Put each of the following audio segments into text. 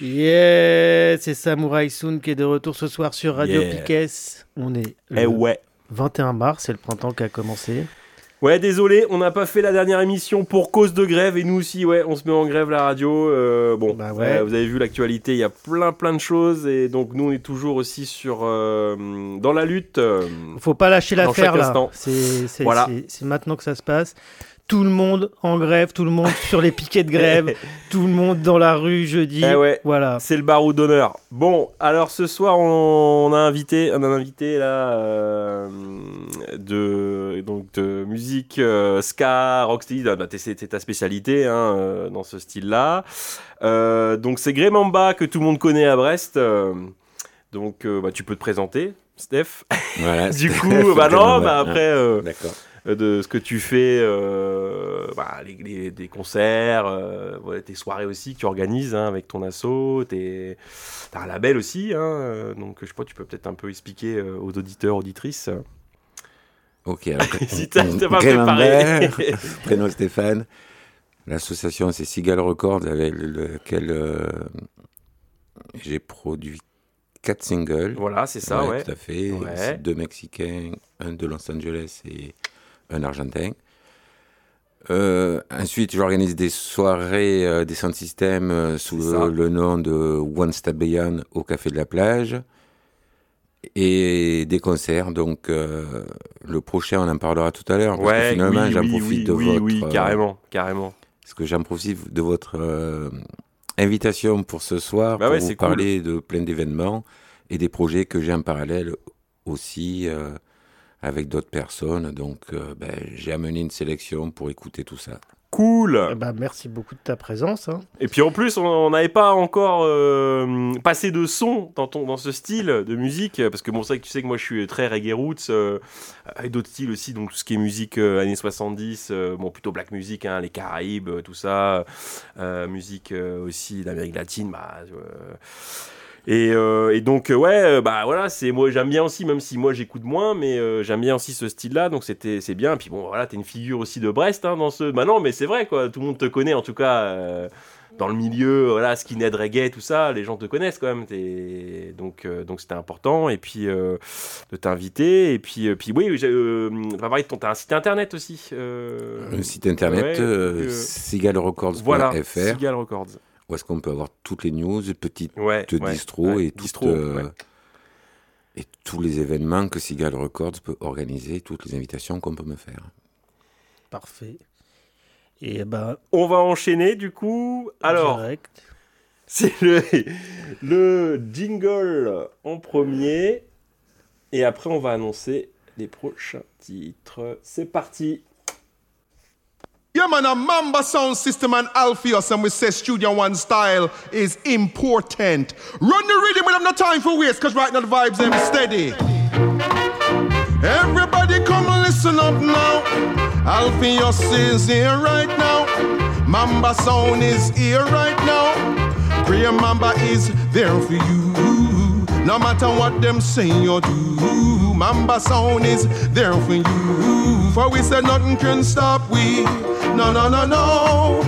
Yeah, c'est Samurai Soon qui est de retour ce soir sur Radio Yeah. Piquet. On est le Eh ouais. 21 mars, c'est le printemps qui a commencé. Ouais, désolé, on n'a pas fait la dernière émission pour cause de grève et nous aussi, ouais, on se met en grève la radio. euh, bon, Bah ouais. euh, vous avez vu l'actualité, il y a plein plein de choses et donc nous on est toujours aussi sur euh, dans la lutte. euh, Faut pas lâcher l'affaire là. Voilà. c'est maintenant que ça se passe. Tout le monde en grève, tout le monde sur les piquets de grève, tout le monde dans la rue jeudi. Eh ouais. Voilà. C'est le barreau d'honneur. Bon, alors ce soir on, on a invité, on a un invité là euh, de donc de musique euh, ska, rocksteady. Ah, bah, t'es- c'est ta spécialité hein, euh, dans ce style-là. Euh, donc c'est Grémamba que tout le monde connaît à Brest. euh, donc euh, bah, tu peux te présenter, Steph. Voilà. du Steph, coup, bah non, bah après. euh, D'accord. euh, de ce que tu fais, euh, bah, les, les- des concerts, euh, tes soirées aussi que tu organises hein, avec ton asso, tes- t'as un label aussi, hein, euh, donc je sais pas, tu peux peut-être un peu expliquer euh, aux auditeurs, auditrices. Ok. alors, Si t'as t'as pas Grémamba, préparé. prénom Stéphane. L'association, c'est Seagull Records, avec lequel euh, j'ai produit quatre singles. voilà, c'est ça, ouais. Tout à fait. Ouais. C'est deux Mexicains, un de Los Angeles et un Argentin. Euh, ensuite, j'organise des soirées euh, des sound systems euh, sous le, le nom de One Step Beyond au Café de la Plage et des concerts. Donc, euh, le prochain, on en parlera tout à l'heure. Ouais, finalement, oui, j'en oui, profite oui, de oui, votre. oui, euh, carrément, carrément. parce que j'en profite de votre invitation pour ce soir Bah pour ouais, vous cool. parler de plein d'événements et des projets que j'ai en parallèle aussi avec d'autres personnes. Donc, euh, ben, j'ai amené une sélection pour écouter tout ça. Cool. Eh ben, merci beaucoup de ta présence. hein. Et puis en plus, on- n'avait pas encore euh, passé de son dans, ton, dans ce style de musique, parce que bon, c'est vrai que tu sais que moi je suis très reggae roots, euh, avec d'autres styles aussi, donc tout ce qui est musique euh, années 70, euh, bon plutôt black music, hein, les Caraïbes, tout ça, euh, musique euh, aussi d'Amérique latine, bah. Euh, et, euh, et donc euh, ouais, euh, bah voilà, c'est moi j'aime bien aussi, même si moi j'écoute moins, mais euh, j'aime bien aussi ce style-là, donc c'était c'est bien. Et puis bon, voilà, t'es une figure aussi de Brest hein, dans ce. Bah non, mais c'est vrai quoi, tout le monde te connaît en tout cas. euh, dans le milieu, voilà, skinhead reggae, tout ça, les gens te connaissent quand même. t'es- Donc, donc c'était important. Et puis de t'inviter. Et puis, puis oui, euh, on va parler de ton, t'as un site internet aussi. Un site internet, ouais, voilà, Records. Où est-ce qu'on peut avoir toutes les news, petites Ouais, ouais, distros ouais, et, distro, euh, ouais. et tous les événements que Seagull Records peut organiser, toutes les invitations qu'on peut me faire. Parfait. Et ben, On va enchaîner du coup. Alors, c'est le, le jingle en premier. Et après, on va annoncer les prochains titres. C'est parti. Yeah, man, a Mamba sound system and Alpheus, and we say Studio One style is important. Run the rhythm, we have no time for waste, cause right now the vibes them steady. Everybody come listen up now. Alpheus is here right now. Mamba sound is here right now. Graham Mamba is there for you. No matter what them say or do, Mamba sound is there for you. For we said nothing can stop we. No, no, no, no.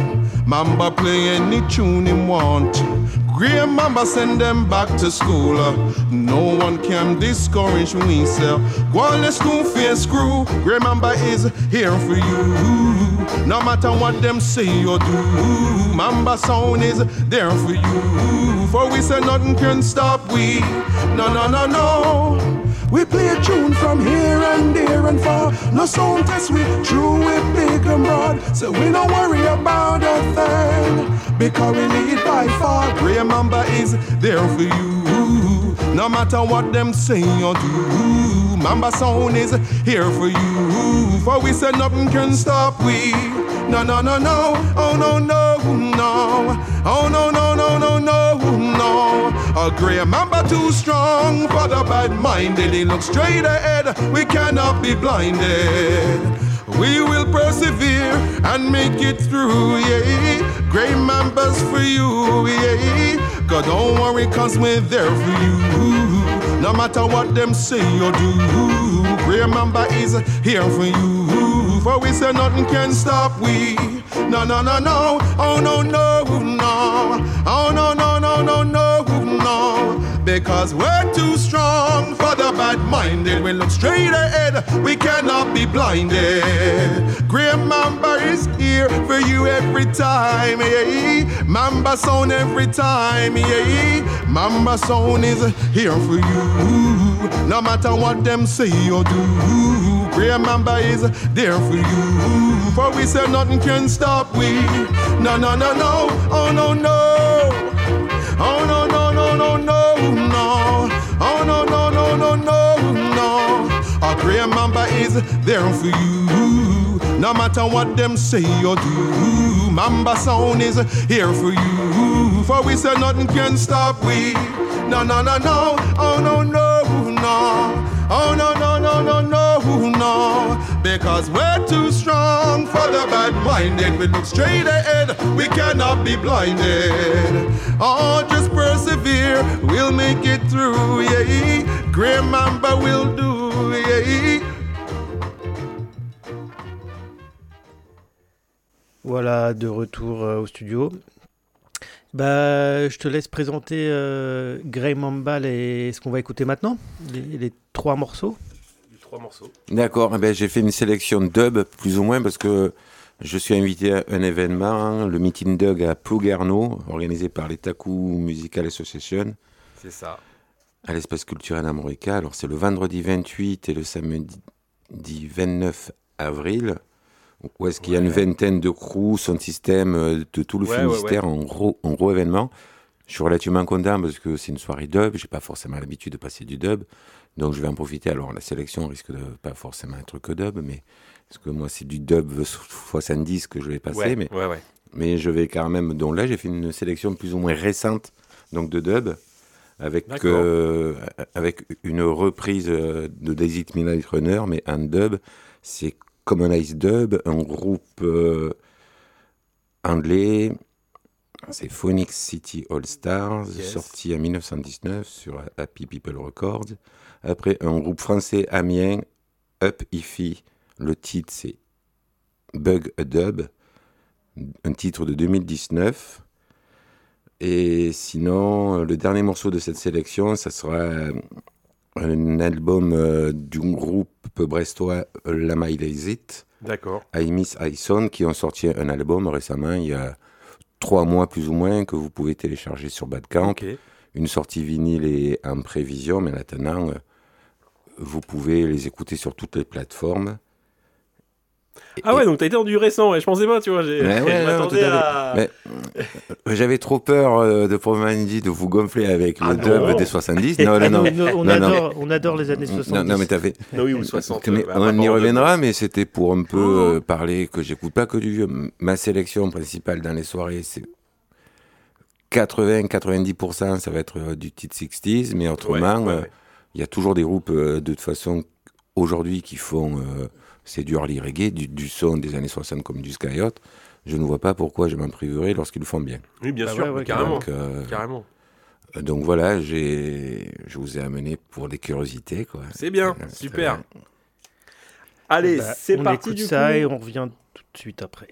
Mamba play any tune him want. Graham Mamba send them back to school. No one can discourage me, sir. Go on, let's do face screw. Graham Mamba is here for you. No matter what them say or do, Mamba sound is there for you. For we say nothing can stop we. No, no, no, no. We play a tune from here and there and far. No sound test we true we big and broad. So we don't worry about a thing. Because we lead by far. Mamba is there for you. No matter what them say or do. Mamba sound is here for you. For we said nothing can stop we. No, no, no, no. Oh, no, no, no. Oh, no, no, no, no, no, no. A Graham Mamba too strong for the bad minded. He looks straight ahead. We cannot be blinded. We will persevere and make it through, yeah. Great members for you, yeah. God, don't worry, cause we're there for you. No matter what them say or do, Great member is here for you true, for we say nothing can stop we. No, no, no, no, oh no, no, no, oh no, no, no, no, no, no. Because we're too strong for the bad minded. We look straight ahead, we cannot be blinded. Graham Mamba is here for you every time. Yeah. Mamba sound every time. Yeah. Mamba sound is here for you. No matter what them say or do. Mamba is there for you. For we say nothing can stop we. No, no, no, no. Oh, no, no. Oh, no, no. Oh, no, no, no, no, no, no. A Graham Mamba is there for you. No matter what them say or do. Mamba sound is here for you. For we say nothing can stop we. No, no, no, no. Oh, no, no, no. Oh, no, no, no, no, no, We look straight ahead, we cannot be blinded. Oh, just persevere, we'll make it through, yeah. Grey Mamba will do, yeah. Voilà, de retour euh, au studio. Bah, je te laisse présenter euh, et ce qu'on va écouter maintenant, les trois morceaux. Trois morceaux. D'accord, eh ben, j'ai fait une sélection dub, plus ou moins, parce que je suis invité à un événement, le Meeting Dub à Plouguerneau, organisé par les Taku Musical Association, C'est ça. à l'espace culturel américain. Alors, c'est le vendredi 28 et le samedi 29 avril, où est-ce qu'il y a une vingtaine de crews, son système, euh, de tout le Ouais, ouais, Finistère, En, gros, en gros événement. Je suis relativement content parce que c'est une soirée dub, j'ai pas forcément l'habitude de passer du dub, donc je vais en profiter. Alors la sélection risque de pas forcément être que dub, mais parce que moi c'est du dub 70 que je vais passer, Ouais, mais, ouais, ouais. mais je vais quand même. Donc là j'ai fait une sélection plus ou moins récente, donc de dub, avec euh, avec une reprise euh, de Daisy Midnight Runner, mais un dub, c'est Common Ice Dub, un groupe euh, anglais. C'est Phoenix City All Stars, Yes. sorti en 1919 sur Happy People Records. Après, un groupe français Amiens, Up Ify. Le titre, c'est Bug a Dub, un titre de 2019. Et sinon, le dernier morceau de cette sélection, ça sera euh, un album euh, d'un groupe brestois, Lama It. D'accord. I Miss Ison qui ont sorti un album récemment, il y a trois mois plus ou moins, que vous pouvez télécharger sur Badcamp. Une sortie vinyle est en prévision, mais maintenant, vous pouvez les écouter sur toutes les plateformes. Et- Ah ouais, donc t'as été dans du récent, ouais, je pensais pas, tu vois. Ouais, à euh, J'avais trop peur euh, de proprement dit de vous gonfler avec Ah le dub des 70. Non, non, non. on, on non, non. adore, on adore les années 70. Non, non, mais t'as fait. Non, oui, ou 60. Mais bah, on y en reviendra, mais c'était pour un peu Oh. euh, parler que j'écoute pas que du vieux. Ma sélection principale dans les soirées, c'est 80-90%, ça va être euh, du titre 60s, mais autrement, Ouais, ouais, euh, ouais. Il y a toujours des groupes euh, de toute façon aujourd'hui qui font euh, c'est du early reggae, du, du son des années 60 comme du Skyot. Je ne vois pas pourquoi je m'en priverais lorsqu'ils le font bien. Oui, bien Bah sûr, ouais, ouais, carrément. Donc, euh, Carrément. donc voilà, j'ai, je vous ai amené pour des curiosités. Quoi. C'est bien, super. Allez, Bah, c'est on parti écoute du ça coup. et on revient tout de suite après.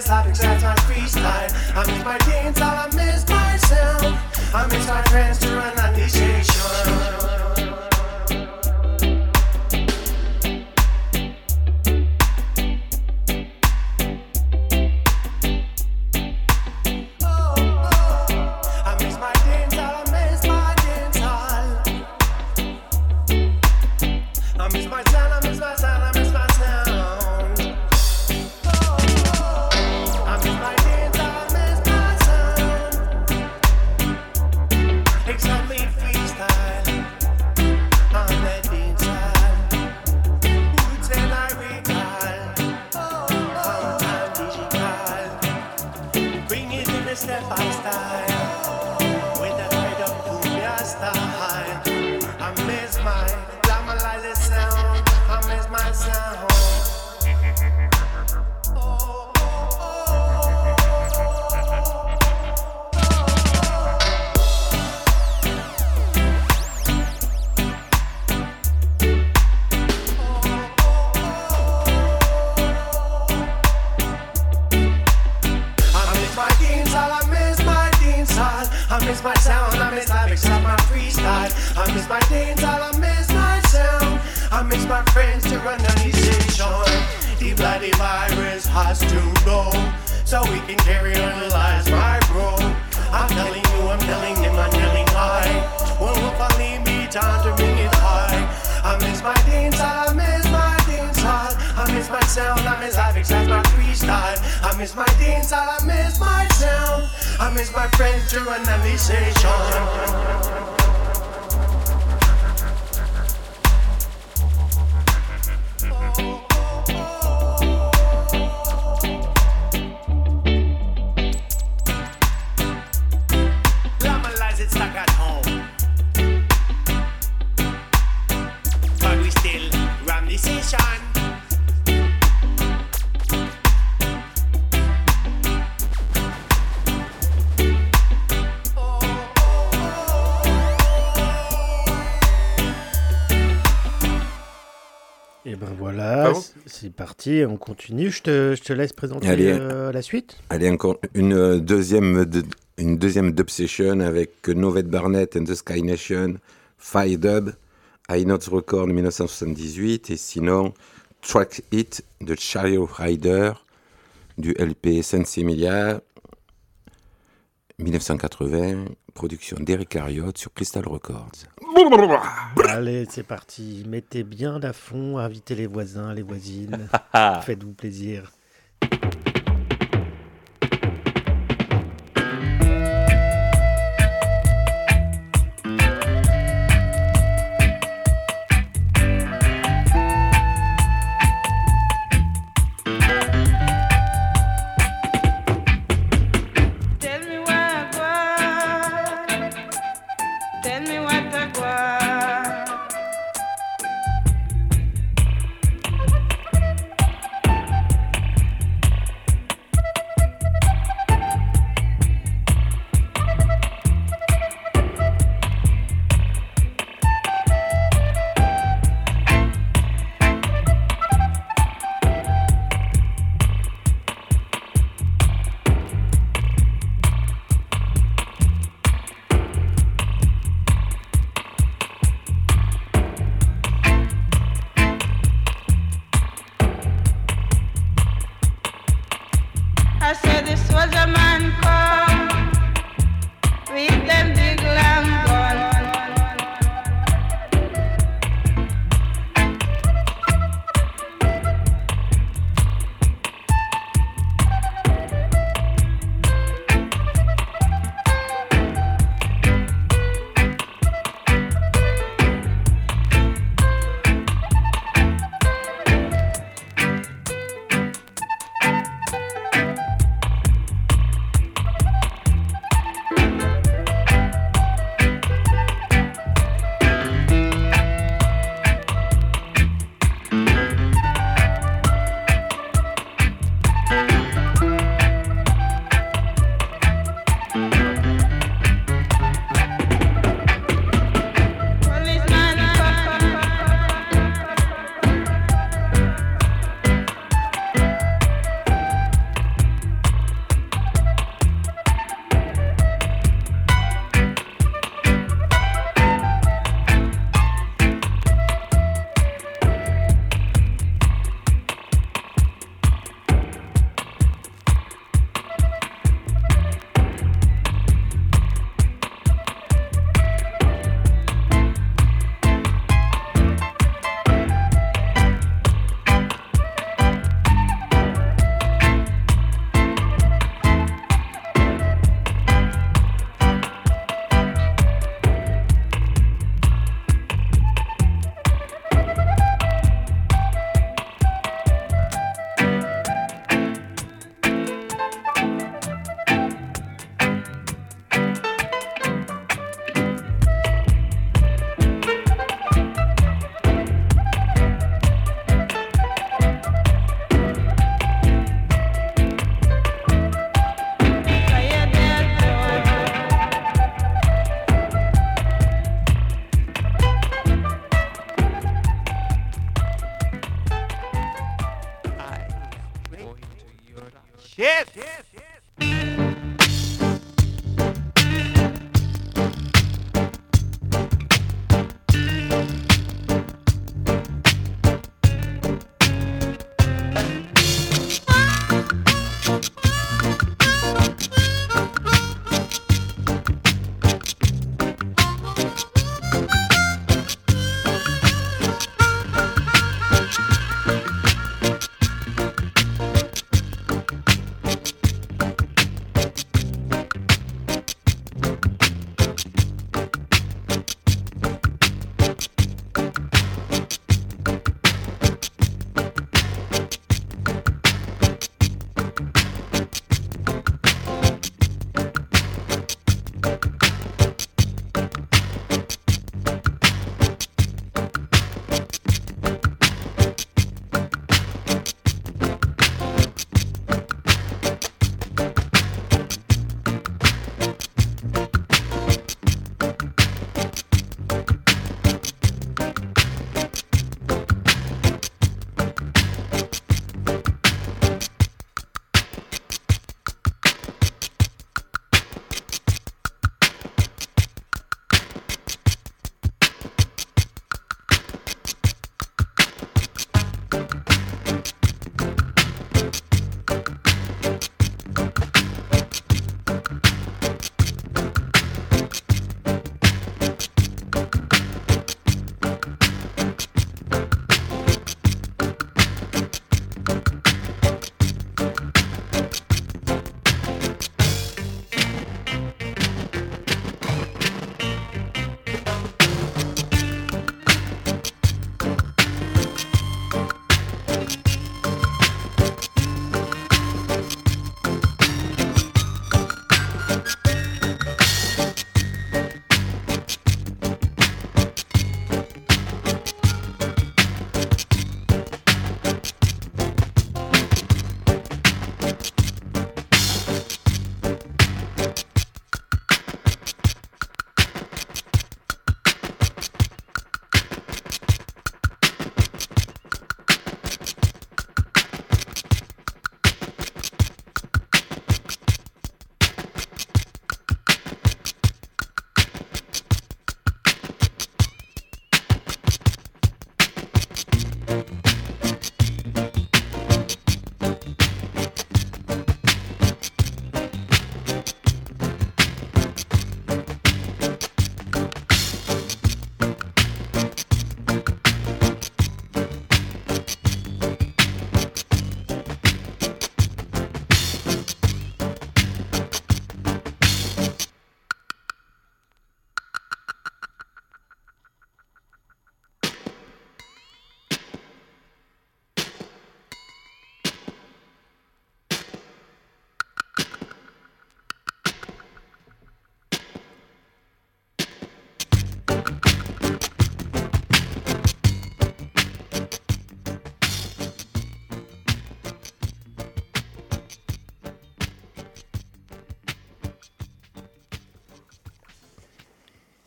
this life except on freestyle. I miss my jeans, I miss myself. I miss my friends too, and I need c'est parti, on continue. Je te, laisse présenter Allez, euh, la suite. Allez, encore une euh, deuxième, une deuxième dub session avec Novette Barnett and the Sky Nation, Fire Dub, I Not Record 1978 et sinon Track It de Chariot Rider du LP Sensimilia 1980 production d'Eric Lariot sur Crystal Records. Allez, c'est parti. Mettez bien à fond, invitez les voisins, les voisines. Faites-vous plaisir.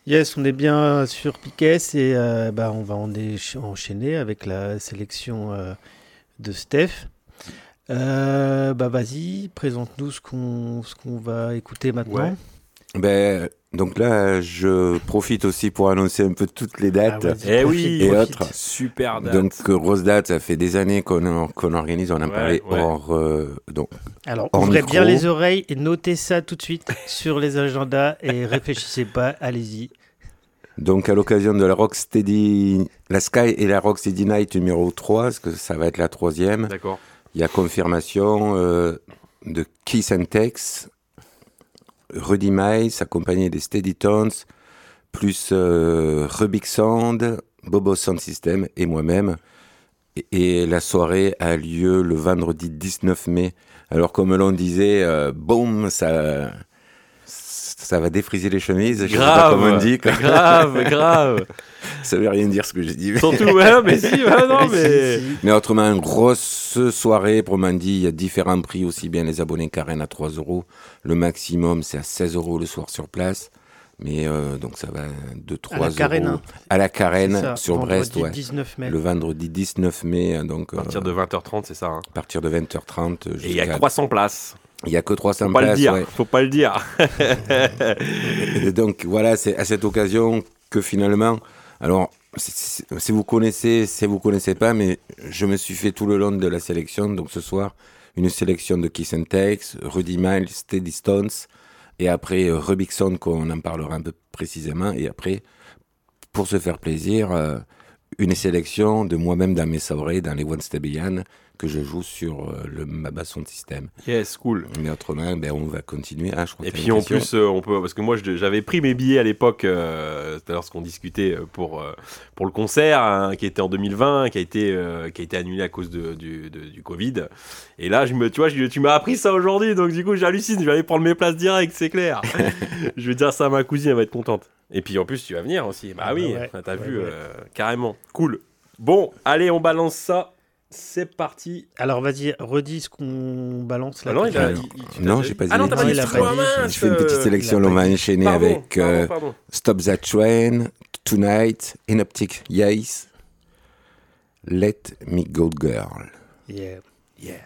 Yes, on est bien sur Piquet et euh, bah, on va enchaîner avec la sélection euh, de Steph. Euh, bah vas-y, présente-nous ce qu'on qu'on va écouter maintenant. Ben, donc là, je profite aussi pour annoncer un peu toutes les Ah, dates. vas-y, Eh oui, Et profite. autres. Super date. donc, euh, grosse date, ça fait des années qu'on organise, on en Ouais, parlait ouais. hors. euh, donc, Alors, hors ouvrez micro. bien les oreilles et notez ça tout de suite sur les agendas et réfléchissez pas, allez-y. donc, à l'occasion de la Rocksteady, la Sky et la Rocksteady Night numéro 3, parce que ça va être la troisième, D'accord. il y a confirmation euh, de Kiss and Tex, Rudy Miles, accompagné des Steady Tones, plus euh, Rubik Bobo Sound System et moi-même. Et, et la soirée a lieu le vendredi 19 mai. Alors, comme l'on disait, euh, boum, ça, ça va défriser les chemises. Je sais pas Grave, comment on dit. quoi. grave, grave. Ça veut rien dire ce que j'ai dit. Surtout, ouais, mais si, ouais, non, mais. Mais autrement, une grosse soirée, pour dit, il y a différents prix, aussi bien les abonnés Karen à 3 euros. Le maximum, c'est à 16 euros le soir sur place. Mais euh, donc ça va de 3 À la euros. Carène, hein. À la Carène, ça, sur vendredi Brest, ouais. 19 mai. Le vendredi 19 mai, donc À partir euh, de 20h30, c'est ça. hein. à partir de 20h30. Et il y a jusqu'à- 300 places. Il y a que 300 Faut pas le places. dire. ouais. Faut pas le dire. Et donc voilà, c'est à cette occasion que finalement, alors si- vous connaissez, si vous connaissez pas, mais je me suis fait tout le long de la sélection. Donc ce soir, une sélection de Kiss and Takes, Rudy Miles, Steady Stones, et après euh, Rubikson qu'on en parlera un peu précisément, et après, pour se faire plaisir, euh, une sélection de moi-même dans mes soirées, dans les One Beyond, que je joue sur euh, le Maba Sound System. Yes, cool. Mais autrement, ben, on va continuer. Ah, je crois Et puis en question. plus, euh, on peut parce que moi j'avais pris mes billets à l'époque, euh, c'était lorsqu'on discutait euh, pour euh, pour le concert hein, qui était en 2020, qui a été euh, qui a été annulé à cause de, du, de- du Covid. Et là, je me, tu vois, je- tu m'as appris ça aujourd'hui, donc du coup j'hallucine. Je vais aller prendre mes places direct, c'est clair. je vais dire ça à ma cousine, elle va être contente. Et puis en plus, tu vas venir aussi. Bah Ah oui, ouais, t'as ouais, vu ouais. euh, carrément, cool. Bon, allez, on balance ça. C'est parti. Alors vas-y, redis ce qu'on balance là. Ah non, il a- il- il- non, j'ai dit- pas Ah non, dit. t'as pas Non, dit. il a excuse-moi, pas dit. mince, Je fais une petite sélection, on va dit. enchaîner pardon, avec pardon, euh, pardon. Stop That Train, Tonight, Inoptic Yes, Let Me Go Girl. Yeah. Yeah.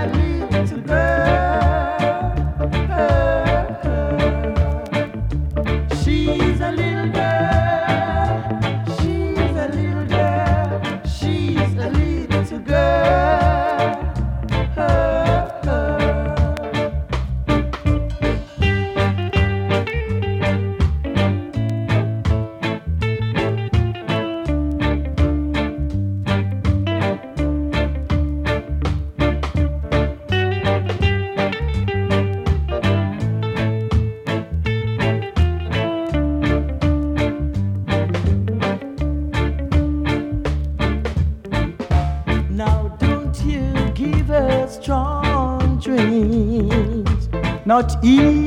She's a not even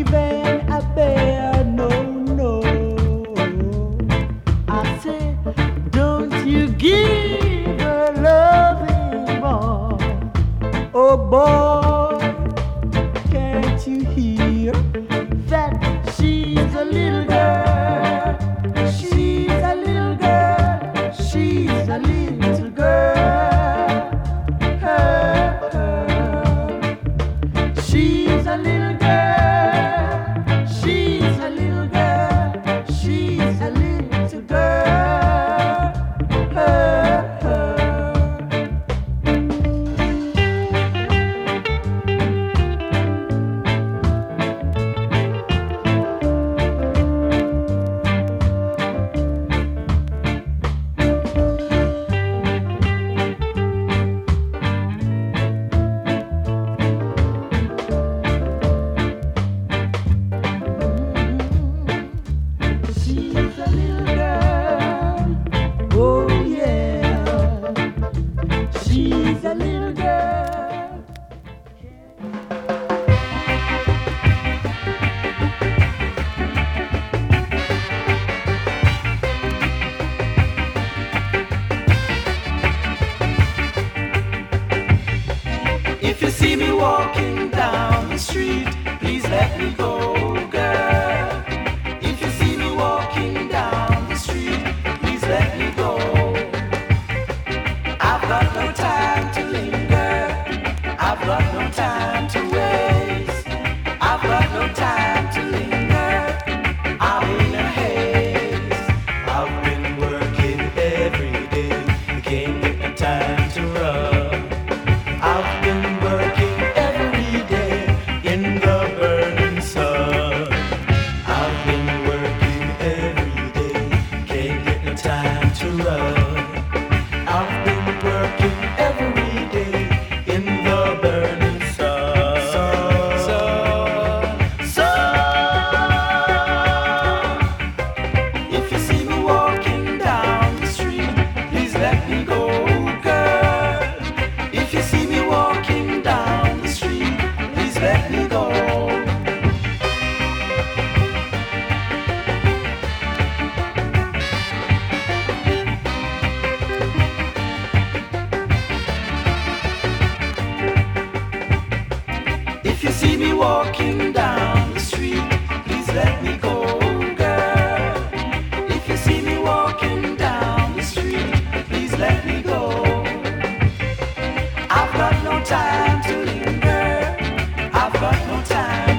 Got no time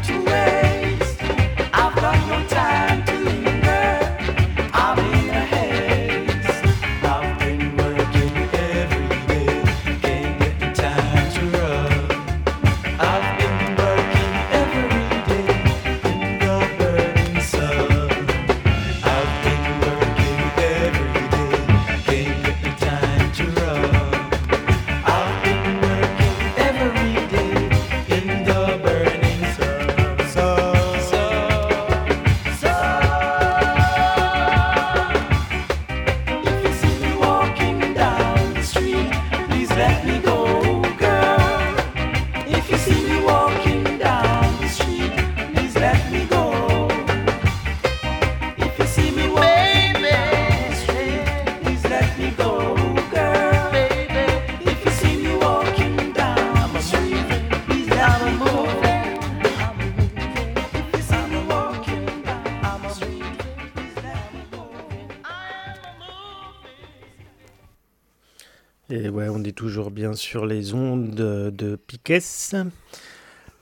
on est toujours bien sur les ondes de, Piquet.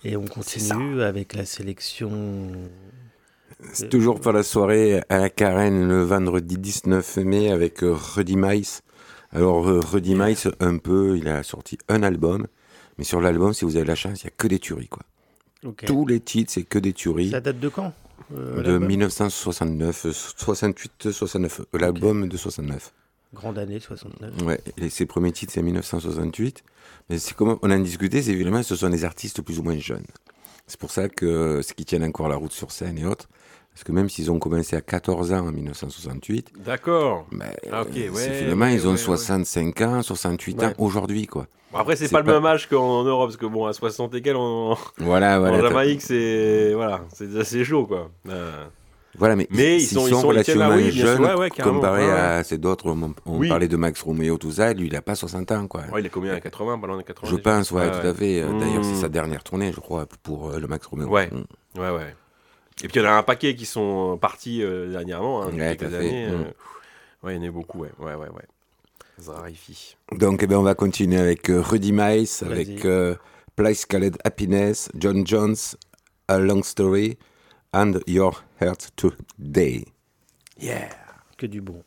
Et on continue avec la sélection. C'est toujours pour la soirée à la Carène le vendredi 19 mai avec euh, Rudy Mice. Alors euh, Rudy Mice, un peu, il a sorti un album, mais sur l'album, si vous avez la chance, il n'y a que des tueries. Quoi. Tous les titres, c'est que des tueries. Ça date de quand euh, de l'album? 1969, euh, 68, 69. euh, L'album de 69. Grande année 69. Ouais, et ses premiers titres, c'est 1968. Mais c'est comme on en discutait, c'est évidemment, ce sont des artistes plus ou moins jeunes. C'est pour ça que euh, ce qui tiennent encore la route sur scène et autres, parce que même s'ils ont commencé à 14 ans en 1968, D'accord. ben, Ah, ok, euh, ouais, c'est finalement, ouais, ils ont ouais, ouais. 65 ans, 68 ans aujourd'hui, quoi. Bon, après, c'est C'est pas, le pas- même âge qu'en Europe, parce que bon, à 60 et quelques, en, Voilà, en voilà. t'as- Jamaïque, c'est voilà, c'est assez chaud, quoi. Euh, Voilà, mais, Mais ils sont- ils sont- ils tiennent oui, sûr, jeunes, ouais, ouais, carrément, comparé ouais, à ces d'autres, on, on Oui. parlait de Max Romeo, tout ça, lui, il n'a pas 60 ans, quoi. il est combien? À 80, pas loin de 80 Je pense, ouais, tout à fait. Euh, D'ailleurs, c'est Mmh. sa dernière tournée, je crois, pour euh, le Max Romeo. Ouais. Mm. Ouais, ouais. Et puis il y en a un paquet qui sont partis euh, dernièrement, hein, quelques années. euh, Mm. Ouais, il y en a beaucoup, ouais. Ouais, ouais. Donc, eh ben, on va continuer avec euh, Rudy Mice, avec euh, Place Called Happiness, John Jones, A Long Story, and Your Heart Today. Yeah. Que du bon.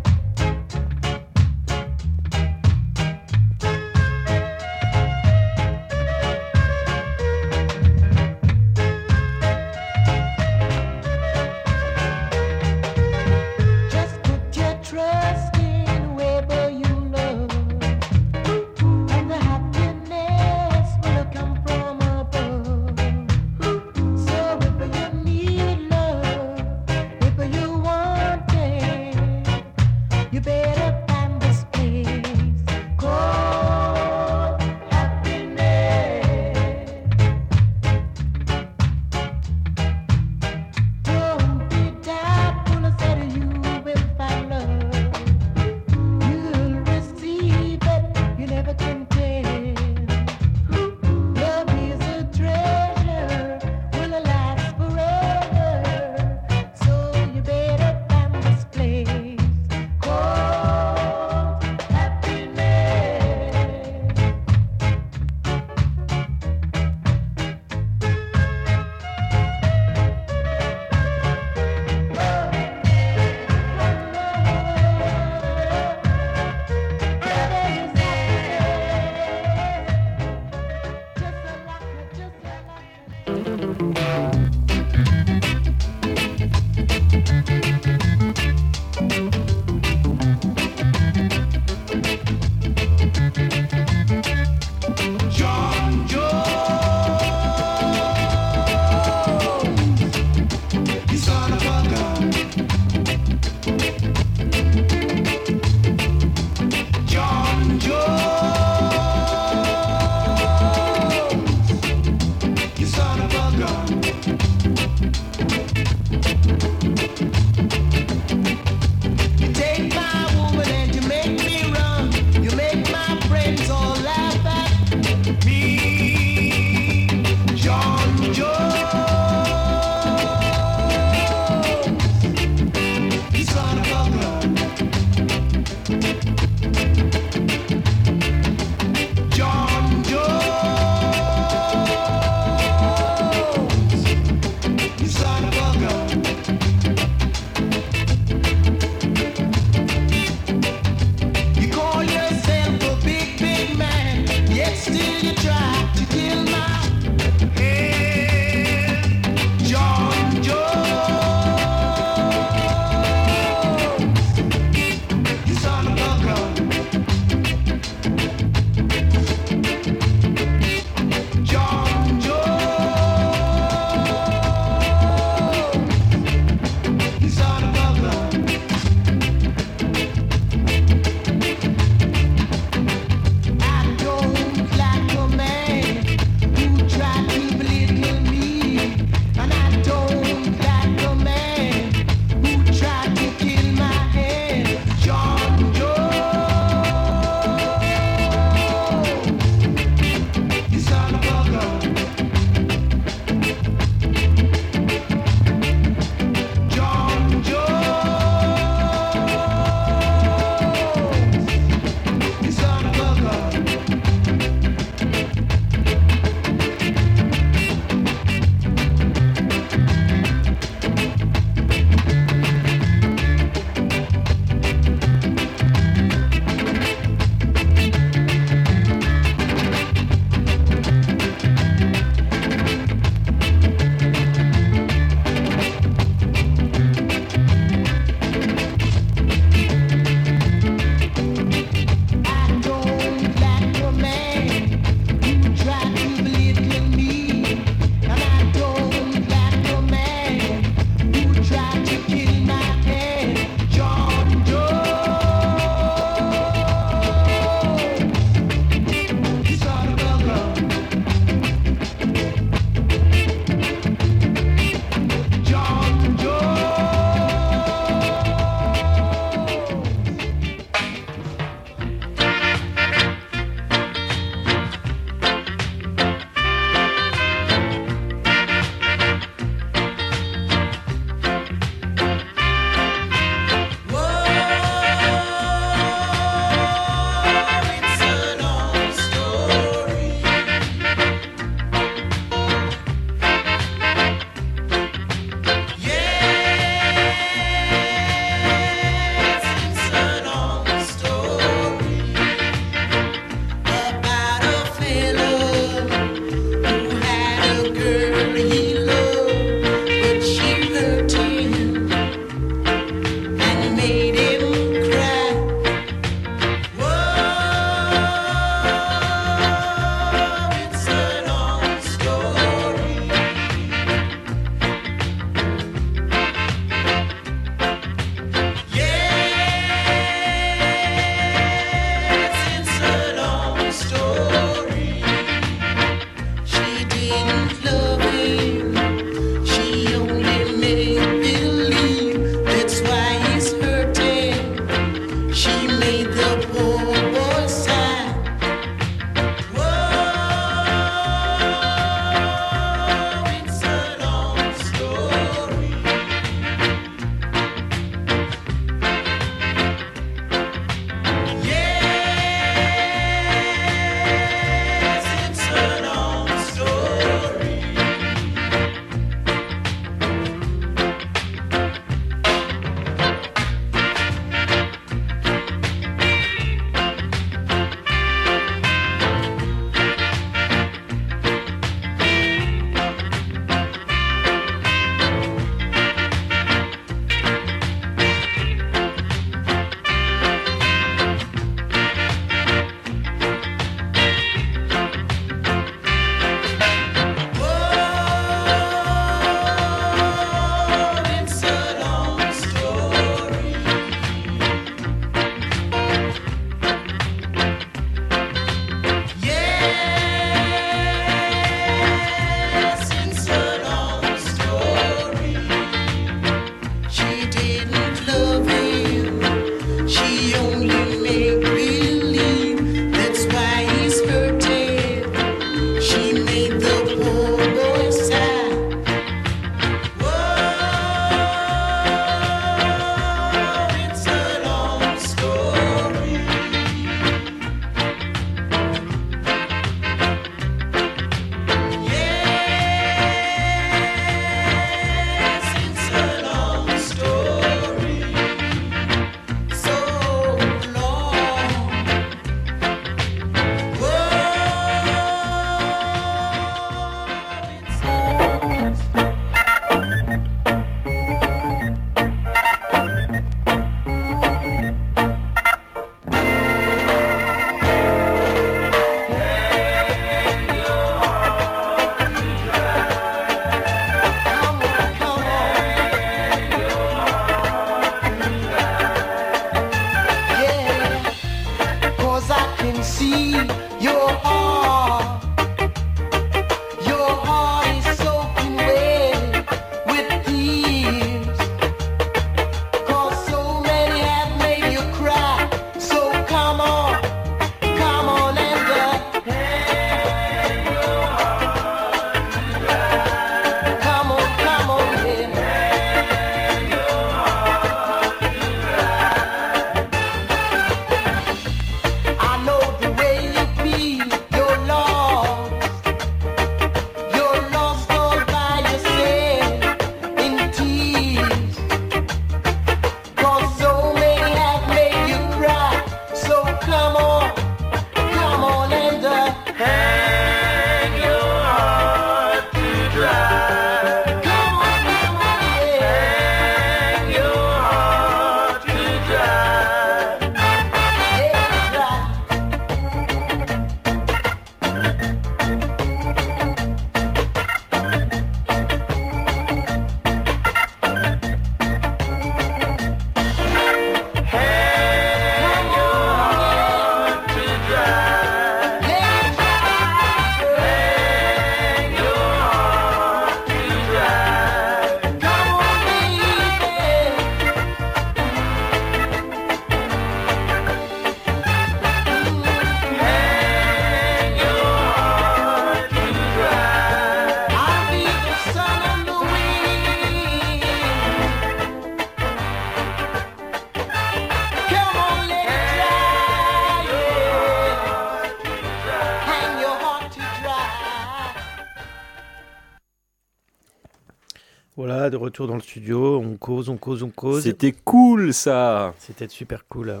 Retour dans le studio. On cause, on cause, on cause. C'était cool ça. C'était super cool.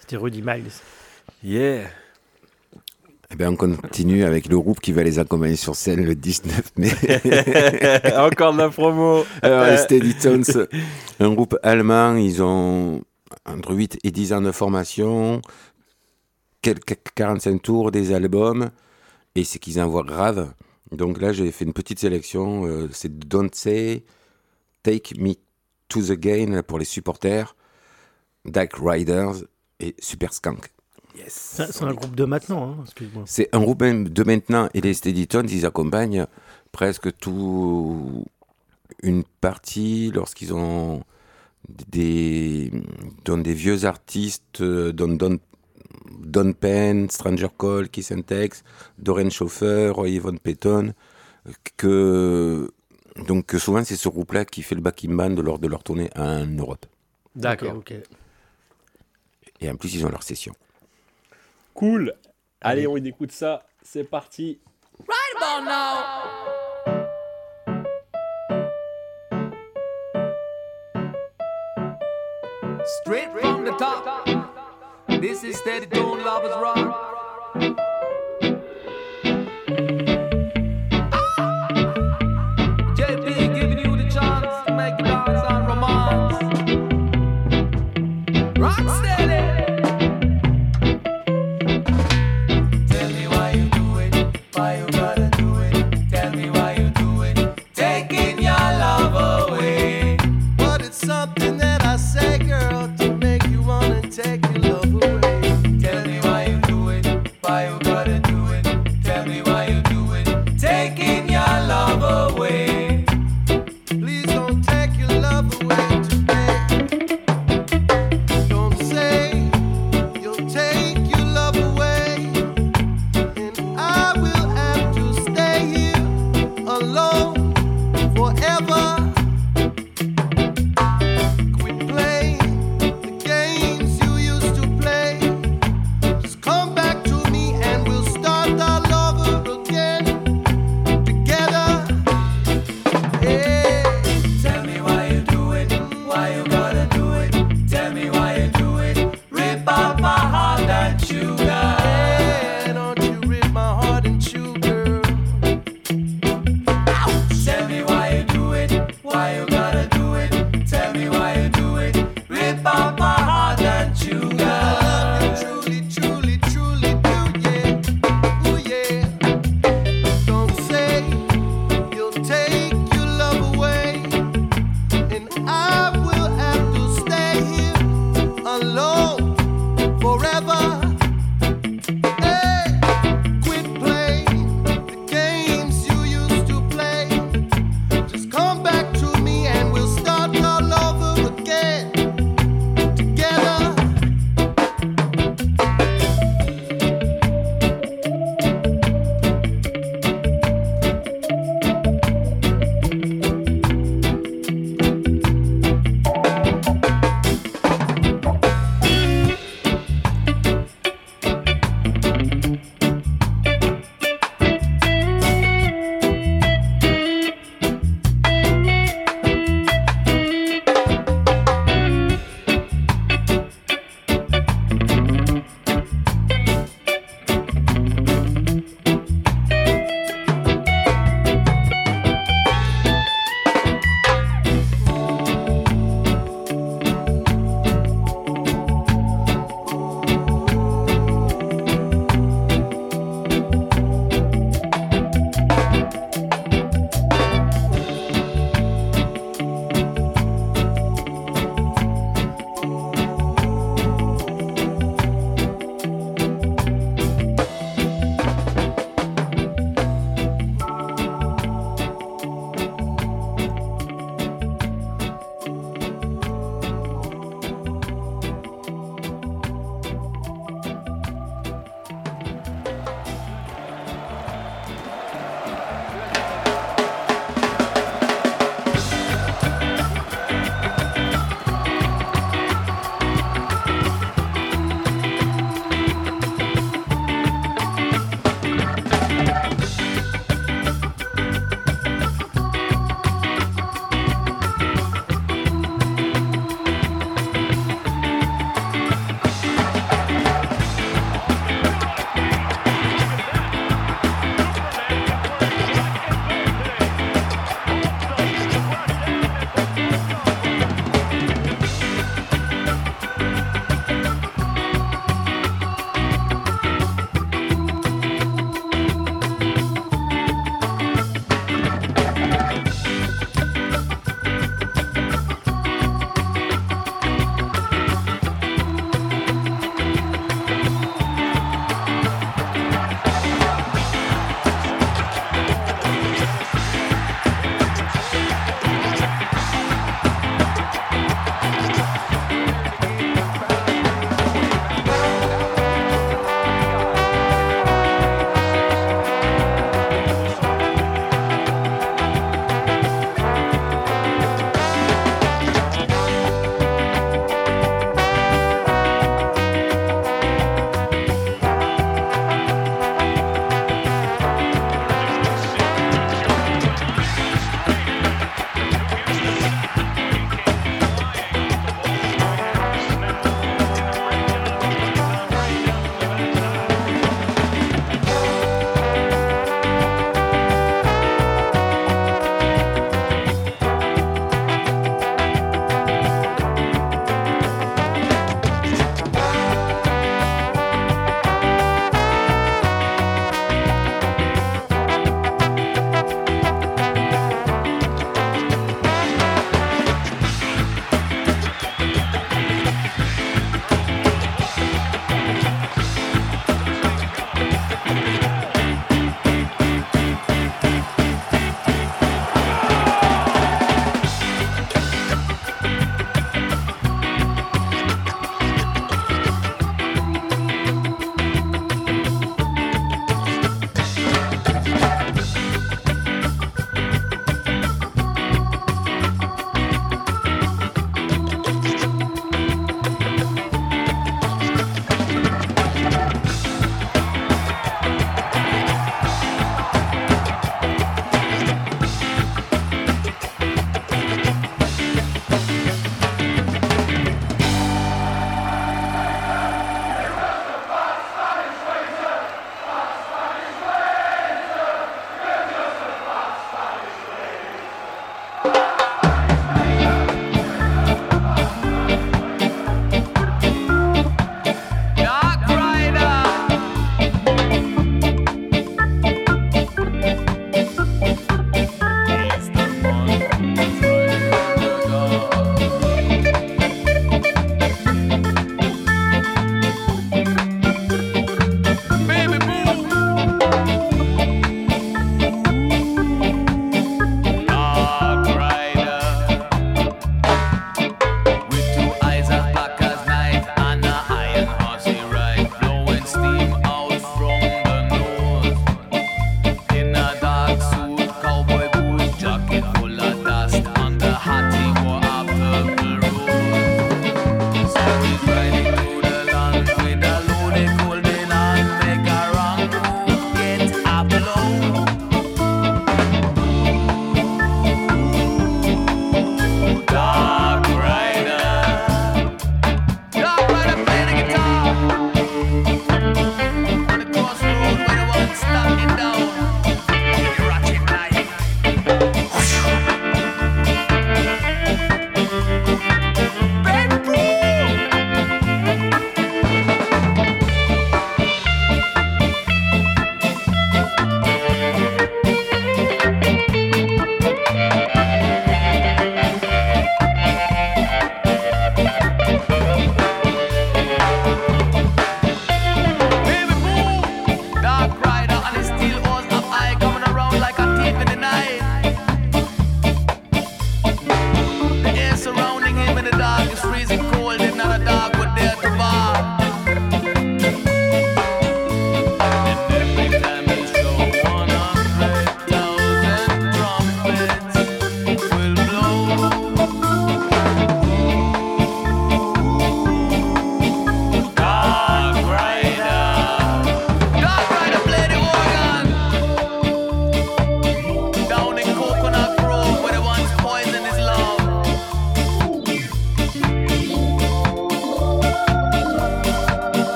C'était Rudy Miles. Yeah. Eh bien, on continue avec le groupe qui va les accompagner sur scène le 19 mai. Encore de la promo. Alors, les Steady Tones, un groupe allemand, ils ont entre 8 et 10 ans de formation, quelques 45 tours, des albums, et c'est qu'ils envoient grave. Donc là, j'ai fait une petite sélection, euh, c'est Don't Say, Take Me to the Game pour les supporters, Dark Riders et Super Skunk. C'est c'est un groupe de maintenant, hein, excuse-moi. C'est un groupe de maintenant et les Steady Tones, ils accompagnent presque tout une partie lorsqu'ils ont des donnent des vieux artistes, donnent Don, Don Penn, Stranger Call, Kiss and Tex, Doreen Chauffeur, Roy Yvonne Payton, que donc que souvent c'est ce groupe-là qui fait le backing band lors de leur tournée en Europe. D'accord. Ok, ok. Et en plus ils ont leur session. Cool. Allez, on écoute ça. C'est parti. Straight from the top. This is Steady Tone Lovers Rock. Rock steady.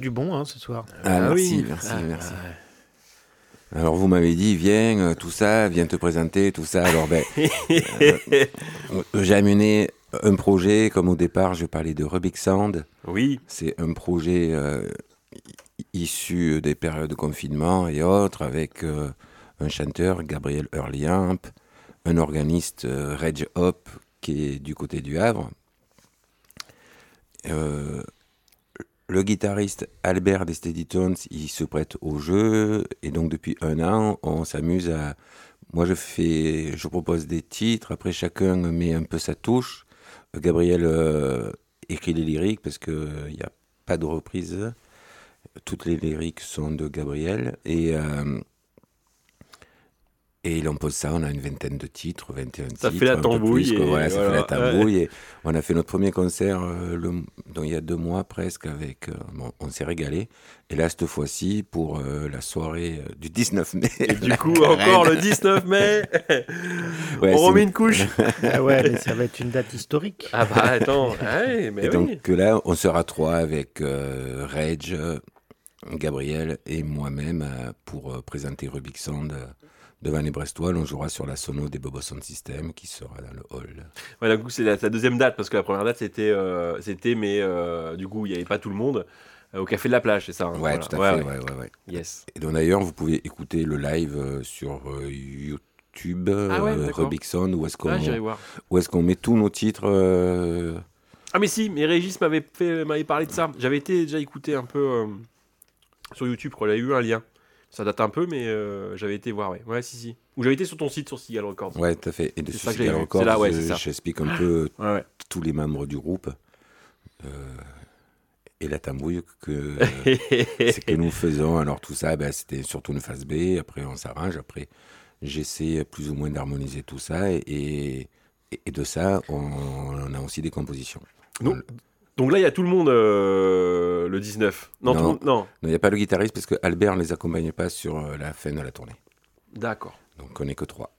Du bon hein, ce soir. Ah, Ah merci, oui. merci, Ah, merci. ah, Alors vous m'avez dit, viens, euh, tout ça, viens te présenter, tout ça. Alors ben, euh, j'ai amené un projet, comme au départ, je parlais de Rubik Sound. Oui. C'est un projet euh, issu des périodes de confinement et autres, avec euh, un chanteur, Gabriel Hurliamp, un organiste, euh, Reg Hop, qui est du côté du Havre. Le guitariste Albert des Steady Tones, il se prête au jeu, et donc depuis un an, on s'amuse à... Moi, je fais, je propose des titres, après chacun met un peu sa touche. Gabriel euh, écrit les lyriques parce qu'il n'y a pas de reprise. Toutes les lyriques sont de Gabriel. Et, euh, et il en pose ça, on a une vingtaine de titres, 21 Ça titres. fait la un peu tambouille plus, quoi. et Voilà, ça fait la tambouille. Et on a fait notre premier concert euh, le- donc il y a deux mois presque. avec. euh, bon, on s'est régalé. Et là, cette fois-ci, pour euh, la soirée euh, du 19 mai. Et du coup, encore le 19 mai, Ouais, on remet une- couche. Ah ouais, mais ça va être une date historique. Ah bah attends, ah ouais, mais Et oui. donc là, on sera trois avec euh, Reg, euh, Gabriel et moi-même euh, pour euh, présenter Rubik Sound euh, devant les Brestois. On jouera sur la sono des Bobo Sound System qui sera dans le hall. Ouais, du coup, c'est la, la deuxième date parce que la première date c'était, euh, c'était mais euh, du coup, il n'y avait pas tout le monde euh, au café de la plage, c'est ça. hein, Ouais, voilà. tout à fait. ouais. ouais, ouais, ouais. Yes. Et donc d'ailleurs, vous pouvez écouter le live sur YouTube, Ah ouais, d'accord. Rubik Sound, où est-ce qu'on Ah, où est-ce qu'on met tous nos titres Ah mais si, mais Régis m'avait fait, m'avait parlé de ça. J'avais été déjà écouté un peu sur YouTube, quoi. Il y a eu un lien. Ça date un peu, mais euh, j'avais été voir, ouais. Ouais, si, si. Ou j'avais été sur ton site, sur Seagull Records. Ouais, tout à fait. Et de Cigar vu. Records, là, ouais, je- ça. j'explique un peu Ouais, tous les membres du groupe. euh, et la tambouille que, c'est que nous faisons. Alors tout ça, ben, c'était surtout une phase B. Après, on s'arrange. Après, j'essaie plus ou moins d'harmoniser tout ça. Et, et, et de ça, on, on a aussi des compositions. Non. Donc là, il y a tout le monde euh, le 19. Non, Non. tout le monde- non. Il n'y a pas le guitariste parce que Albert ne les accompagne pas sur euh, la fin de la tournée. D'accord. Donc on n'est que trois.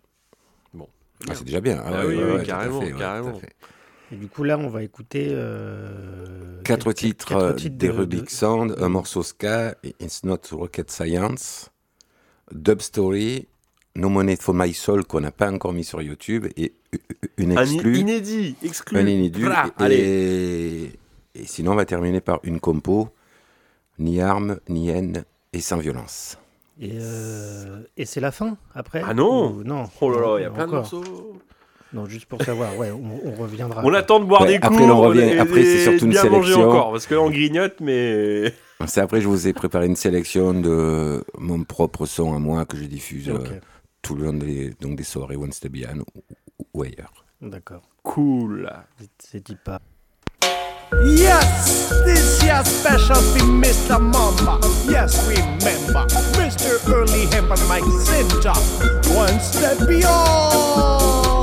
Bon. Ah, c'est déjà bien. Ah, Ah oui, ouais, oui, ouais, tout à carrément, fait. Et du coup, là, on va écouter. euh, Quatre quatre- titres, quatre titres des de- Rubik de- Sound, un morceau ska, It's Not Rocket Science, Dub Story, No Money for My Soul qu'on n'a pas encore mis sur YouTube et une Un exclue, inédit, exclu. un inédit. Bra, et, allez. Et sinon on va terminer par une compo, ni armes, ni haine et sans violence. Et, euh, et c'est la fin après Ah non Ou- Non. Oh là là, il y a plein de morceaux. Non, juste pour savoir, ouais, on, on reviendra. On attend de boire Ouais, des après, coups. on revient. Après, c'est surtout une manger sélection. encore, parce que là, on grignote, mais. C'est après je vous ai préparé une sélection de mon propre son à moi que je diffuse euh, tout le long des, donc des soirées One Step ou- ou ailleurs. d'accord. Cool. C'est dit pas. Yes, this year special for Mr. Mamba. Yes, remember, Mr. Early Hemp and Mike Center. One step beyond.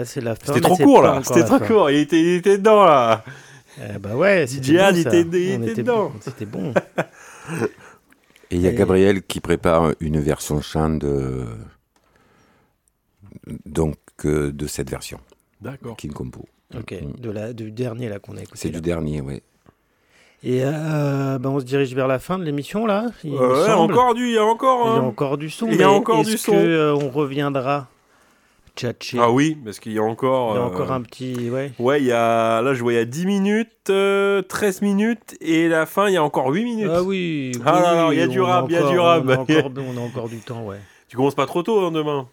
Voilà, c'est la fin. C'était trop court là, c'était trop fin. court, il était, il était dedans là. Eh bah ouais, c'était Diane, bon, il était- il On était était dedans. bon, C'était bon. Et il y a Gabriel qui prépare une version chant de, donc, euh, de cette version, D'accord. King Compo. Ok, Mm. de la, du dernier là qu'on a écouté. C'est du dernier, oui. Et euh, bah, on se dirige vers la fin de l'émission là. il me Ouais, encore du, il y a encore. Il y a hein. encore du son. Il y a encore du son. que, euh, on reviendra Ah oui, parce qu'il y a encore. Il y a euh, encore un petit. Ouais. Ouais, il y a. Là, je vois, il y a 10 minutes, euh, 13 minutes, et la fin, il y a encore 8 minutes. Ah oui. Ah oui, il y a du rap, il y a du rap. On a, encore, on a encore du temps, ouais. Tu commences pas trop tôt hein, demain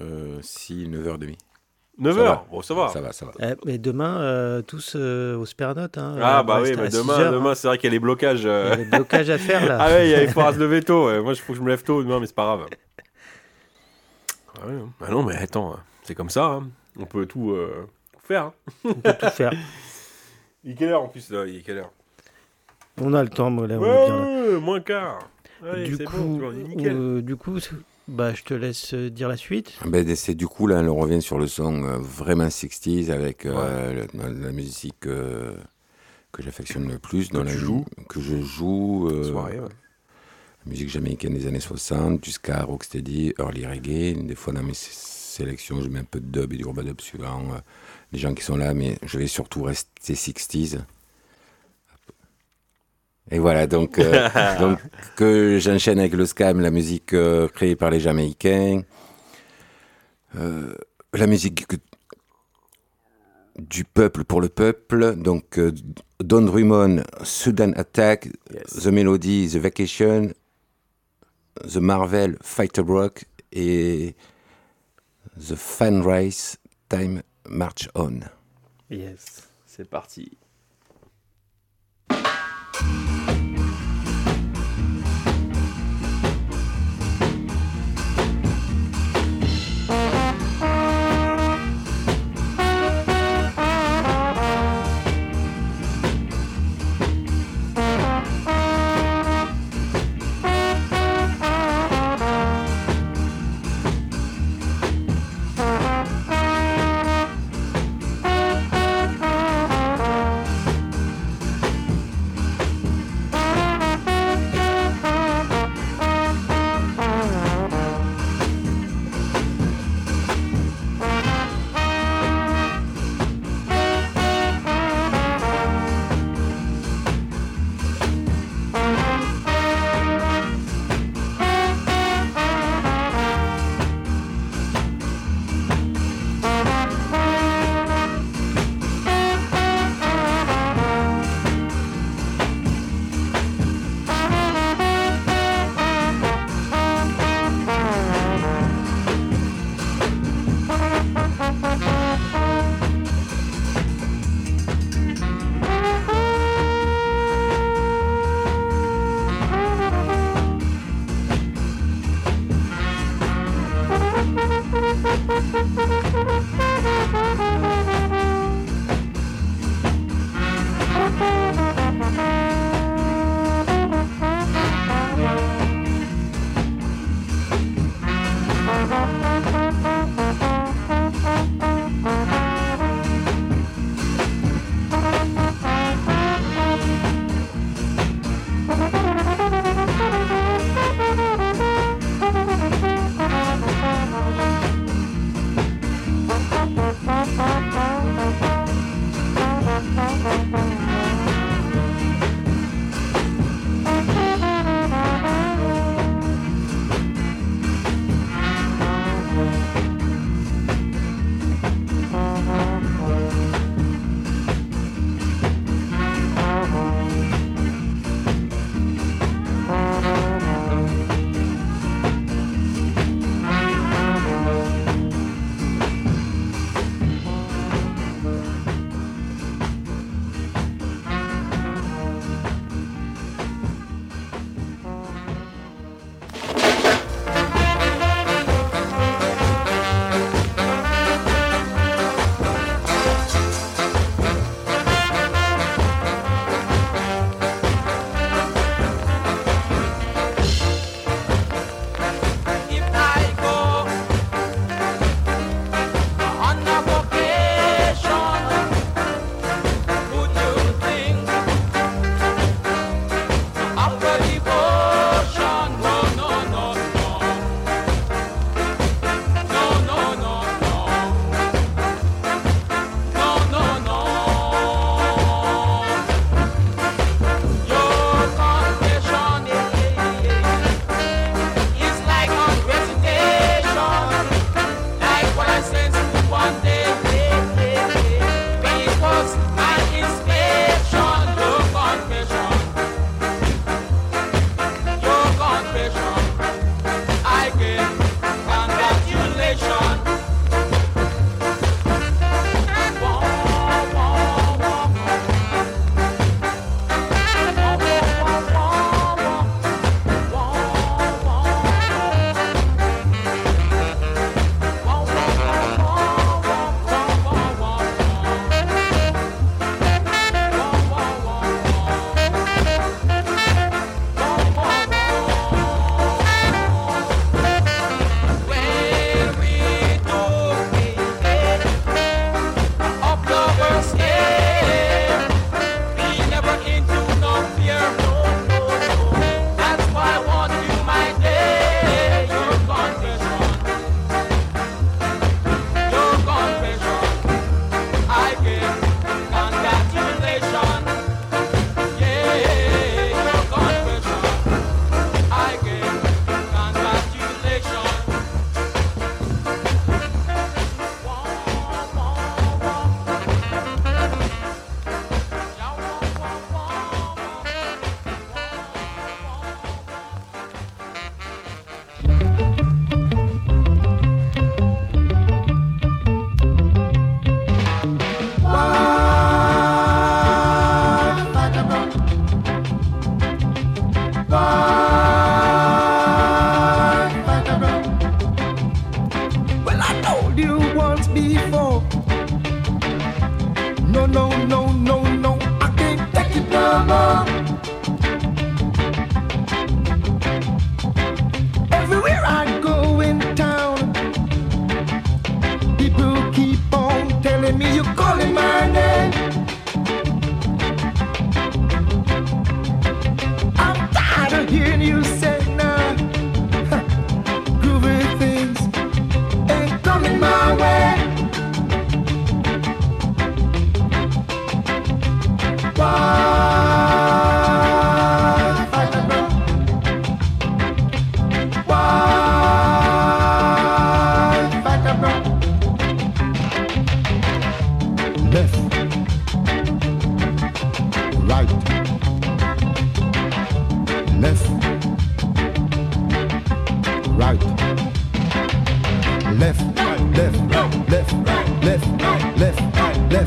Euh, si, 9h30. 9h va. Bon, ça va. Ça va, ça va. Eh, mais demain, euh, tous euh, au Spernote. Hein, Ah bah oui, mais à 6 demain, heures, demain hein. c'est vrai qu'il y a les blocages. Il y a des blocages à faire là. Ah ouais, il faudra se lever tôt. ouais. Moi, il faut que je me lève tôt demain, mais c'est pas grave. Ah ouais, hein. Bah non, mais attends, hein. c'est comme ça. hein. On peut tout euh, faire. hein. On peut tout faire. Il est quelle heure en plus là? Il est quelle heure? On a le temps, moi, là, on est Ouais, bien là. ouais, moins quart. Allez, du, coup, bon, euh, du coup, bah, je te laisse euh, dire la suite. Ben, c'est du coup, là, on revient sur le son euh, vraiment 60s avec euh, la, musique euh, que j'affectionne le plus. Dans Que la tu joues. Que je joue. euh, Soirée, ouais. Musique jamaïcaine des années 60 jusqu'à rocksteady, early reggae. Des fois, dans mes sé- sélections, je mets un peu de dub et du dub suivant euh, les gens qui sont là, mais je vais surtout rester 60s. Et voilà, donc, euh, donc que j'enchaîne avec le scam, la musique euh, créée par les Jamaïcains, la musique que- du peuple pour le peuple, donc euh, Don Drummond, Sudan Attack, The Melody, The Vacation, The Marvel, Fighter Rock et The Fan Race, Time March On. Yes, c'est parti.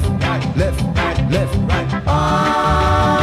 Left, right, left, right, left, right. I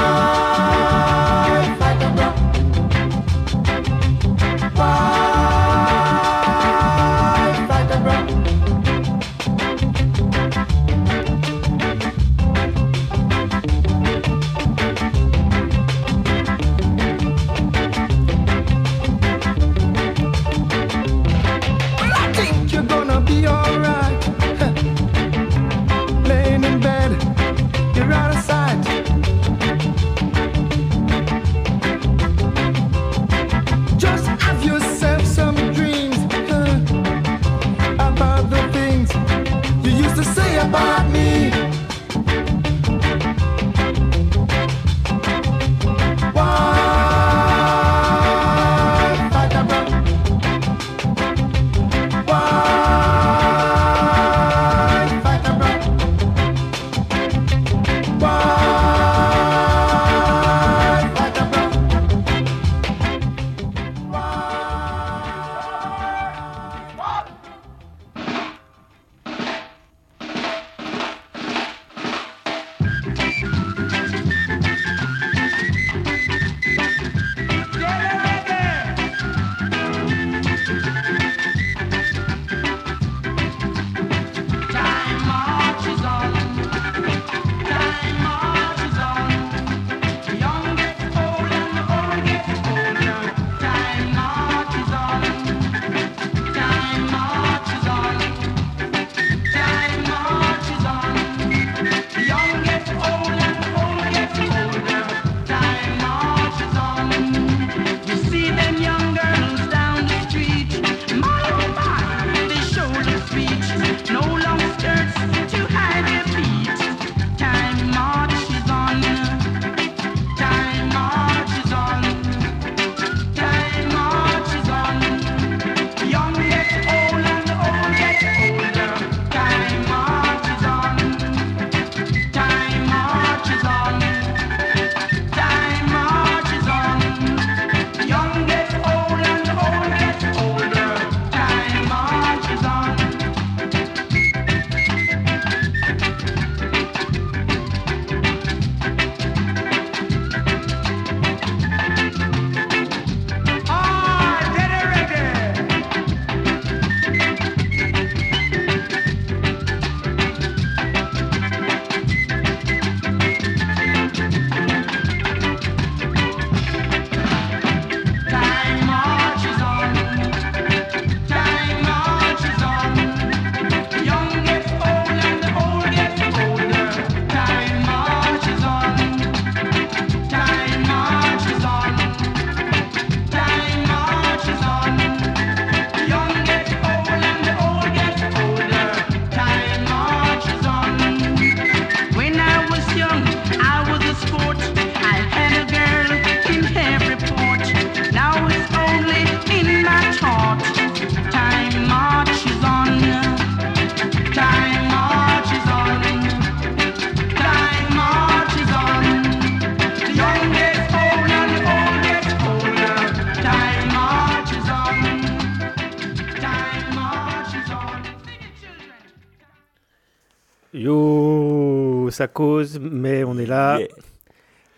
ça cause, mais on est là. Yeah.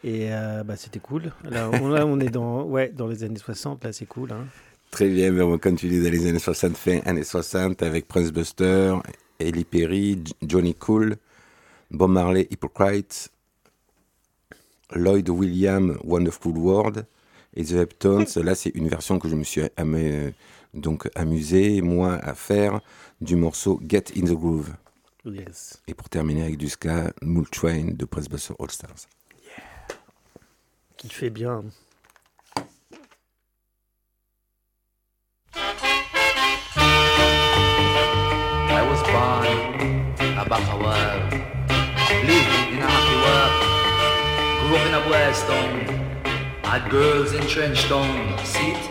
Et euh, bah, c'était cool. Là, on, là, on est dans, ouais, dans les années 60, là, c'est cool. Hein. Très bien, mais on va continuer dans les années 60, fin années 60, avec Prince Buster, Ellie Perry, Johnny Cool, Bob Marley, Hypocrite, Lloyd William, Wonderful World, et The Heptones. Là, c'est une version que je me suis donc amusé, moi, à faire du morceau Get in the Groove. Yes. Et pour terminer avec du ska, Mool Train de Prince Buster All Stars. Qui fait bien. I was born a back a while. Lived in a happy world. Grew up in a town. Had girls in trench town. See it?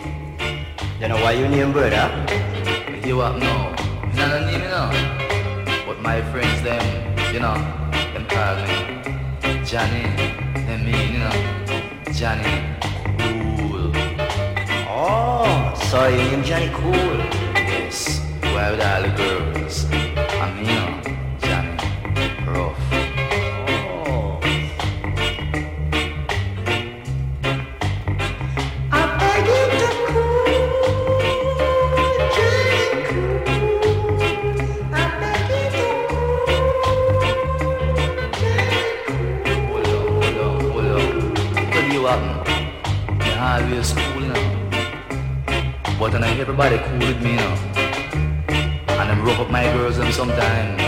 You know why you name brother? You up now? You know the name, you know? My friends them, you know, them call me Johnny, them, mean, you know, Johnny Cool. Oh, so you name Johnny Cool? Yes, where are the girls? out and I everybody cool with me now. And I'm rough up my girls them sometimes.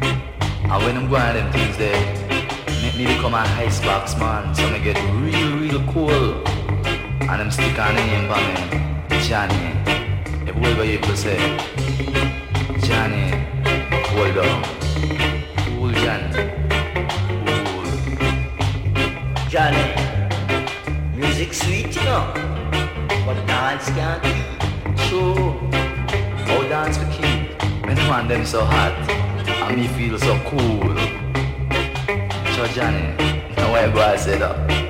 And when them going them things they make me become a ice box man. So I get real, real cool. And them stick on the name for me. Johnny. Everywhere you could say. Johnny. Hold on. Cool Johnny. Cool. Johnny. Music sweet, you know. But dance can't show. How dance the keep. When fan them so hot, and me feel so cool. So Johnny, now I go and set up.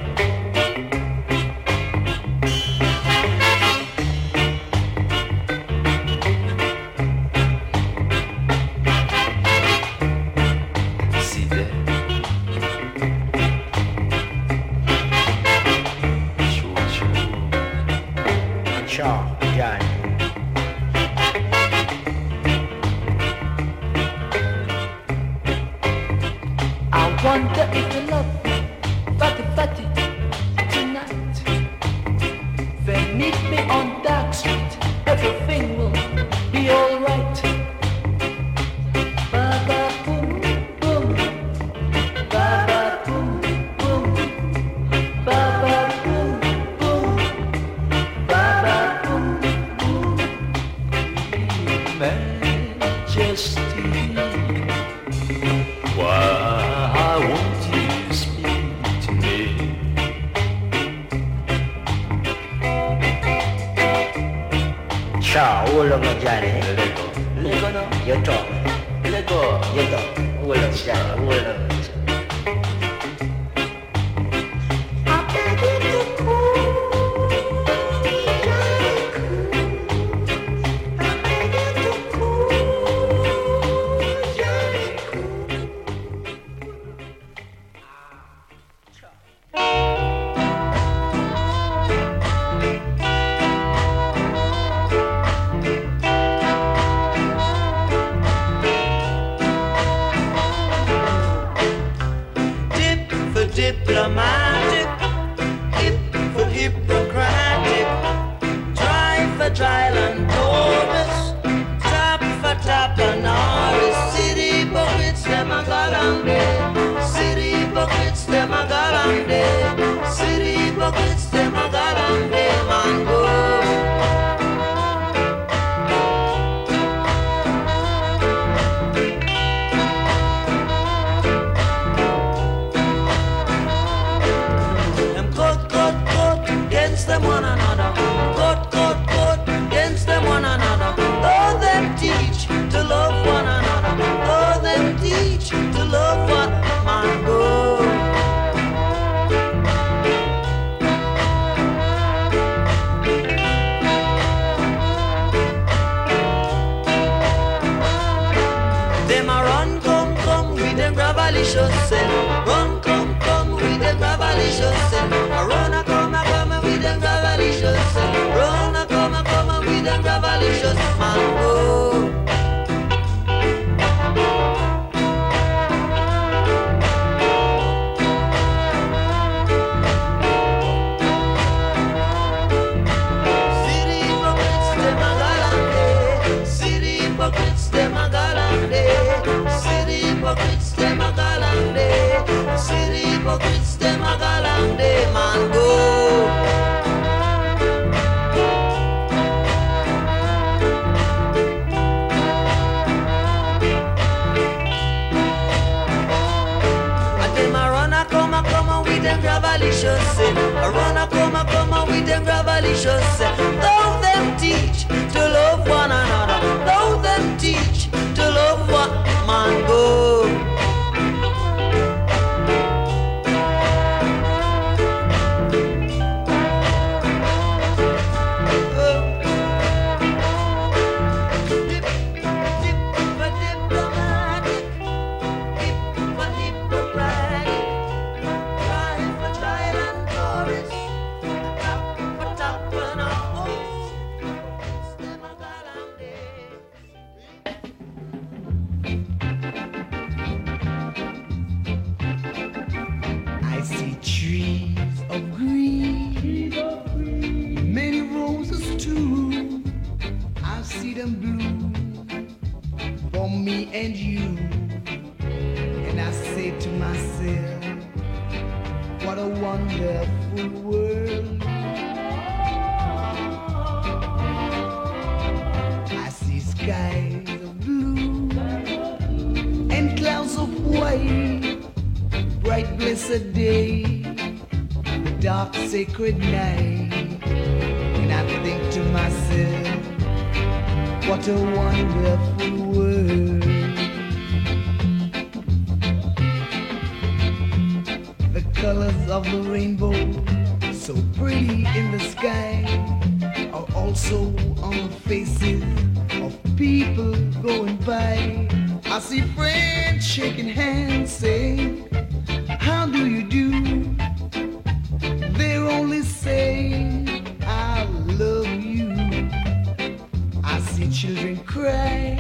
Children cry.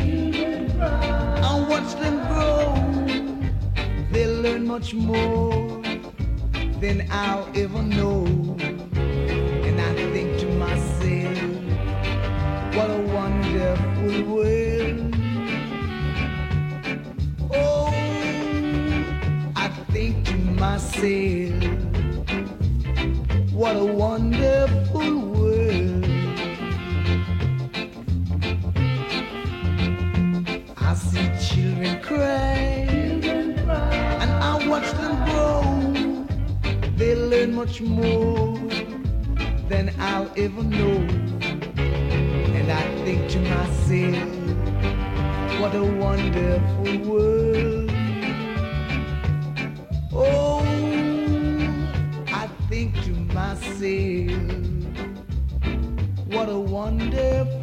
I watch them grow. They learn much more than I'll ever know. And I think to myself, what a wonderful world. Oh, I think to myself, what a wonderful Much more than I'll ever know. And I think to myself, what a wonderful world. Oh, I think to myself, what a wonderful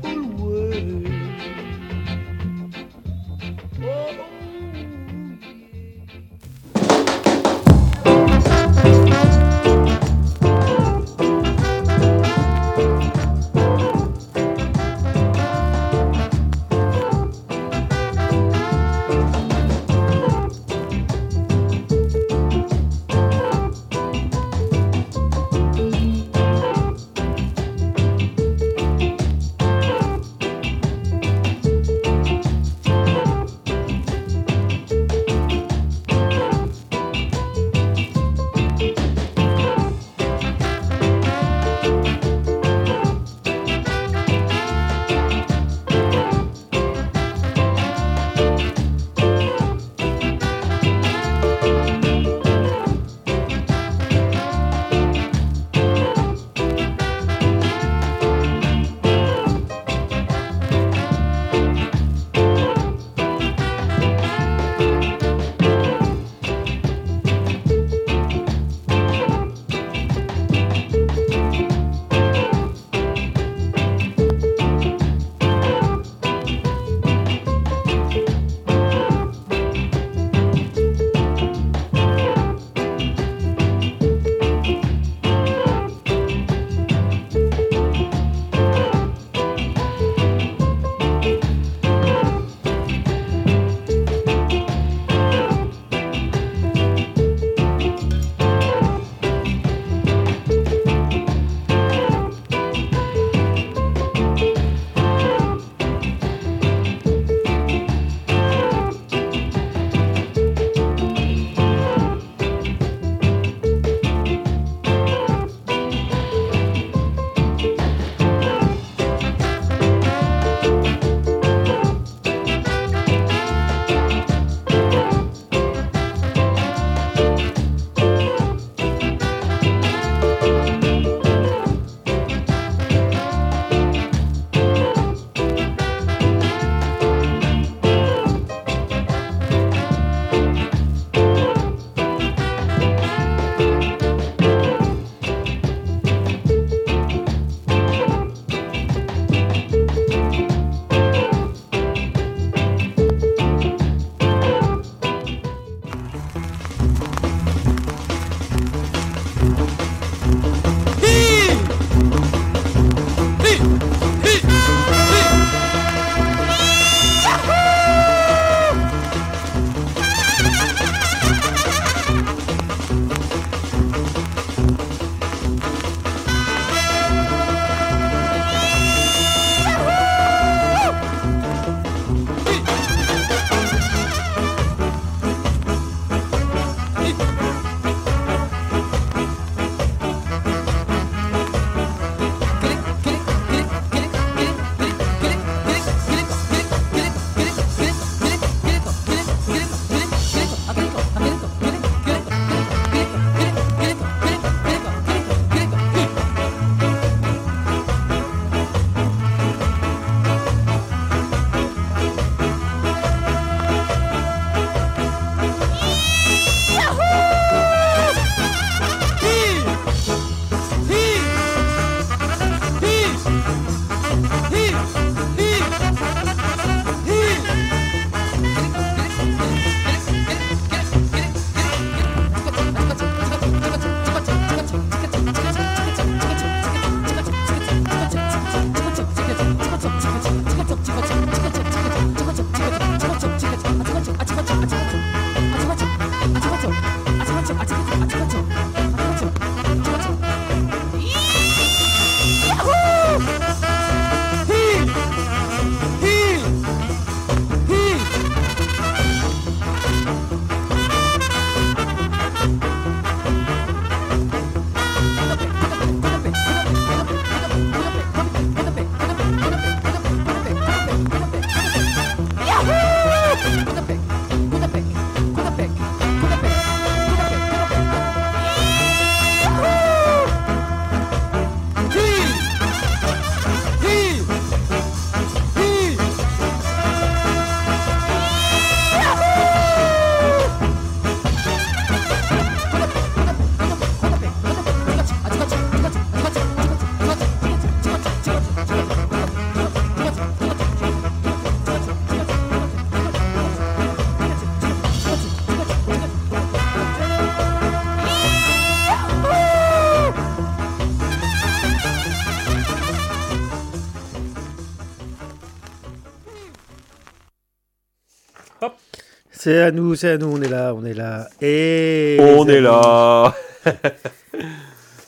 C'est à nous, c'est à nous, on est là, on est là. Et On est là.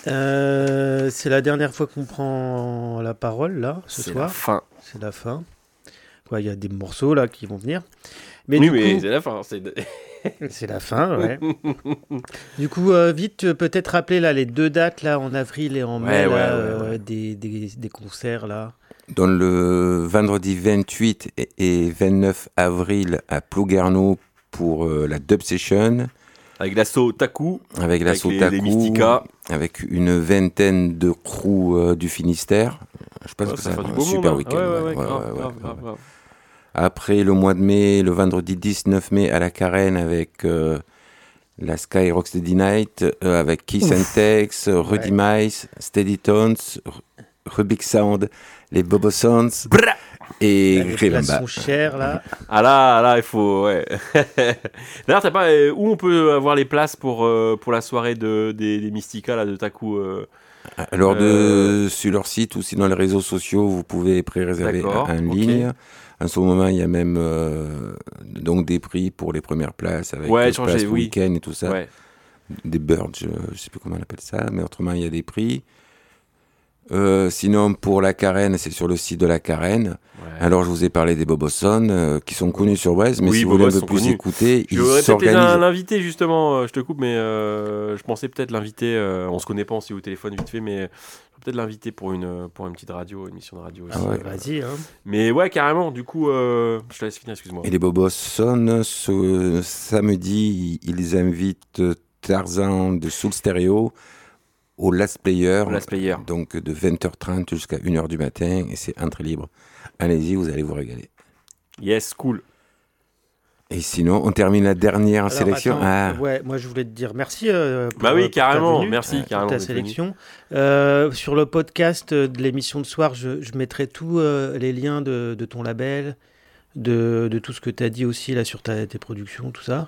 euh, c'est la dernière fois qu'on prend la parole là, ce C'est la soir. fin. C'est la fin. Ouais, Il y a des morceaux là qui vont venir. Mais oui, du mais coup, c'est la fin. c'est- la fin, ouais. du coup, euh, vite, euh, peut-être rappeler là les deux dates là en avril et en mai Ouais, là, ouais, ouais, euh, ouais. Des, des, des concerts là. Dans le vendredi 28 et- et 29 avril à Plouguerneau pour euh, la Dub Session Avec l'assaut Taku. avec la Avec les- Mystica. avec une vingtaine de crews euh, du Finistère. Je pense Ouais, que ça va un super hein. week-end. Ouais, ouais, ouais. Après, le mois de mai, le vendredi 19 mai à la Carène avec euh, la Sky Rocksteady Night, euh, avec Kiss and Tex, Rudy Mice, Steady Tones, R- Rubik Sound, les Bobo Sounds et les places Gribamba. sont chères là. Ah là, là, il faut. Ouais. D'ailleurs, t'as pas. euh, où on peut avoir les places pour, euh, pour la soirée de, des, des Mystica, là, de Taku euh, Alors, de, Euh, sur leur site ou sinon les réseaux sociaux, vous pouvez pré-réserver en ligne. En ce moment, il y a même euh, donc des prix pour les premières places avec Ouais, les changer, places oui. week-end et tout ça. Ouais. Des birds, je, je sais plus comment on appelle ça, mais autrement, il y a des prix. Euh, sinon, pour la carène, c'est sur le site de la carène. Ouais. Alors, je vous ai parlé des Bobosson, euh, qui sont connus sur Brest, mais Oui, si vous voulez un peu sont plus connus. écouter, ils peut-être les- s'organisent. l'inviter justement, euh, je te coupe, mais euh, je pensais peut-être l'inviter. euh, on se connaît pas, on s'est au téléphone vite fait, mais peut-être l'inviter pour une, pour une petite radio, une émission de radio aussi. Ah ouais. Vas-y. Hein. Mais ouais, carrément, du coup, euh, je te laisse finir, excuse-moi. Et les Bobosson, ce samedi, ils invitent Tarzan de Soul Stereo au Last Player. Au Last Player. Donc de 20h30 jusqu'à 1h du matin, et c'est entrée libre. Allez-y, vous allez vous régaler. Yes, cool. Et sinon, on termine la dernière Alors, sélection. attends, ah, ouais, moi je voulais te dire merci. euh, pour, Bah euh, oui, carrément, venue, merci, pour carrément ta venu. sélection. Euh, sur le podcast euh, de l'émission de soir, je, je mettrai tous euh, les liens de, de ton label, de, de tout ce que tu as dit aussi là sur ta- tes productions, tout ça.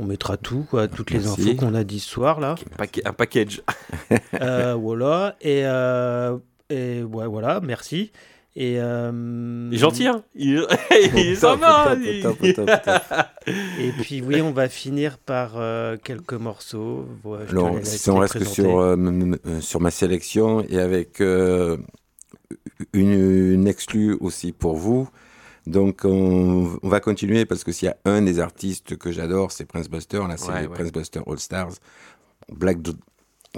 On mettra tout, quoi, toutes les infos qu'on a dit ce soir là. Un package. Euh, voilà. Et, euh, et ouais, voilà, merci. Et, euh, Il est gentil, hein Il, est sympa. Et puis oui, on va finir par euh, quelques morceaux. Te Alors, si on reste sur, euh, sur ma sélection et avec une, une exclue aussi pour vous. Donc, on, on va continuer parce que s'il y a un des artistes que j'adore, c'est Prince Buster. Là, c'est Ouais, les ouais. Prince Buster All Stars. Black, Dr-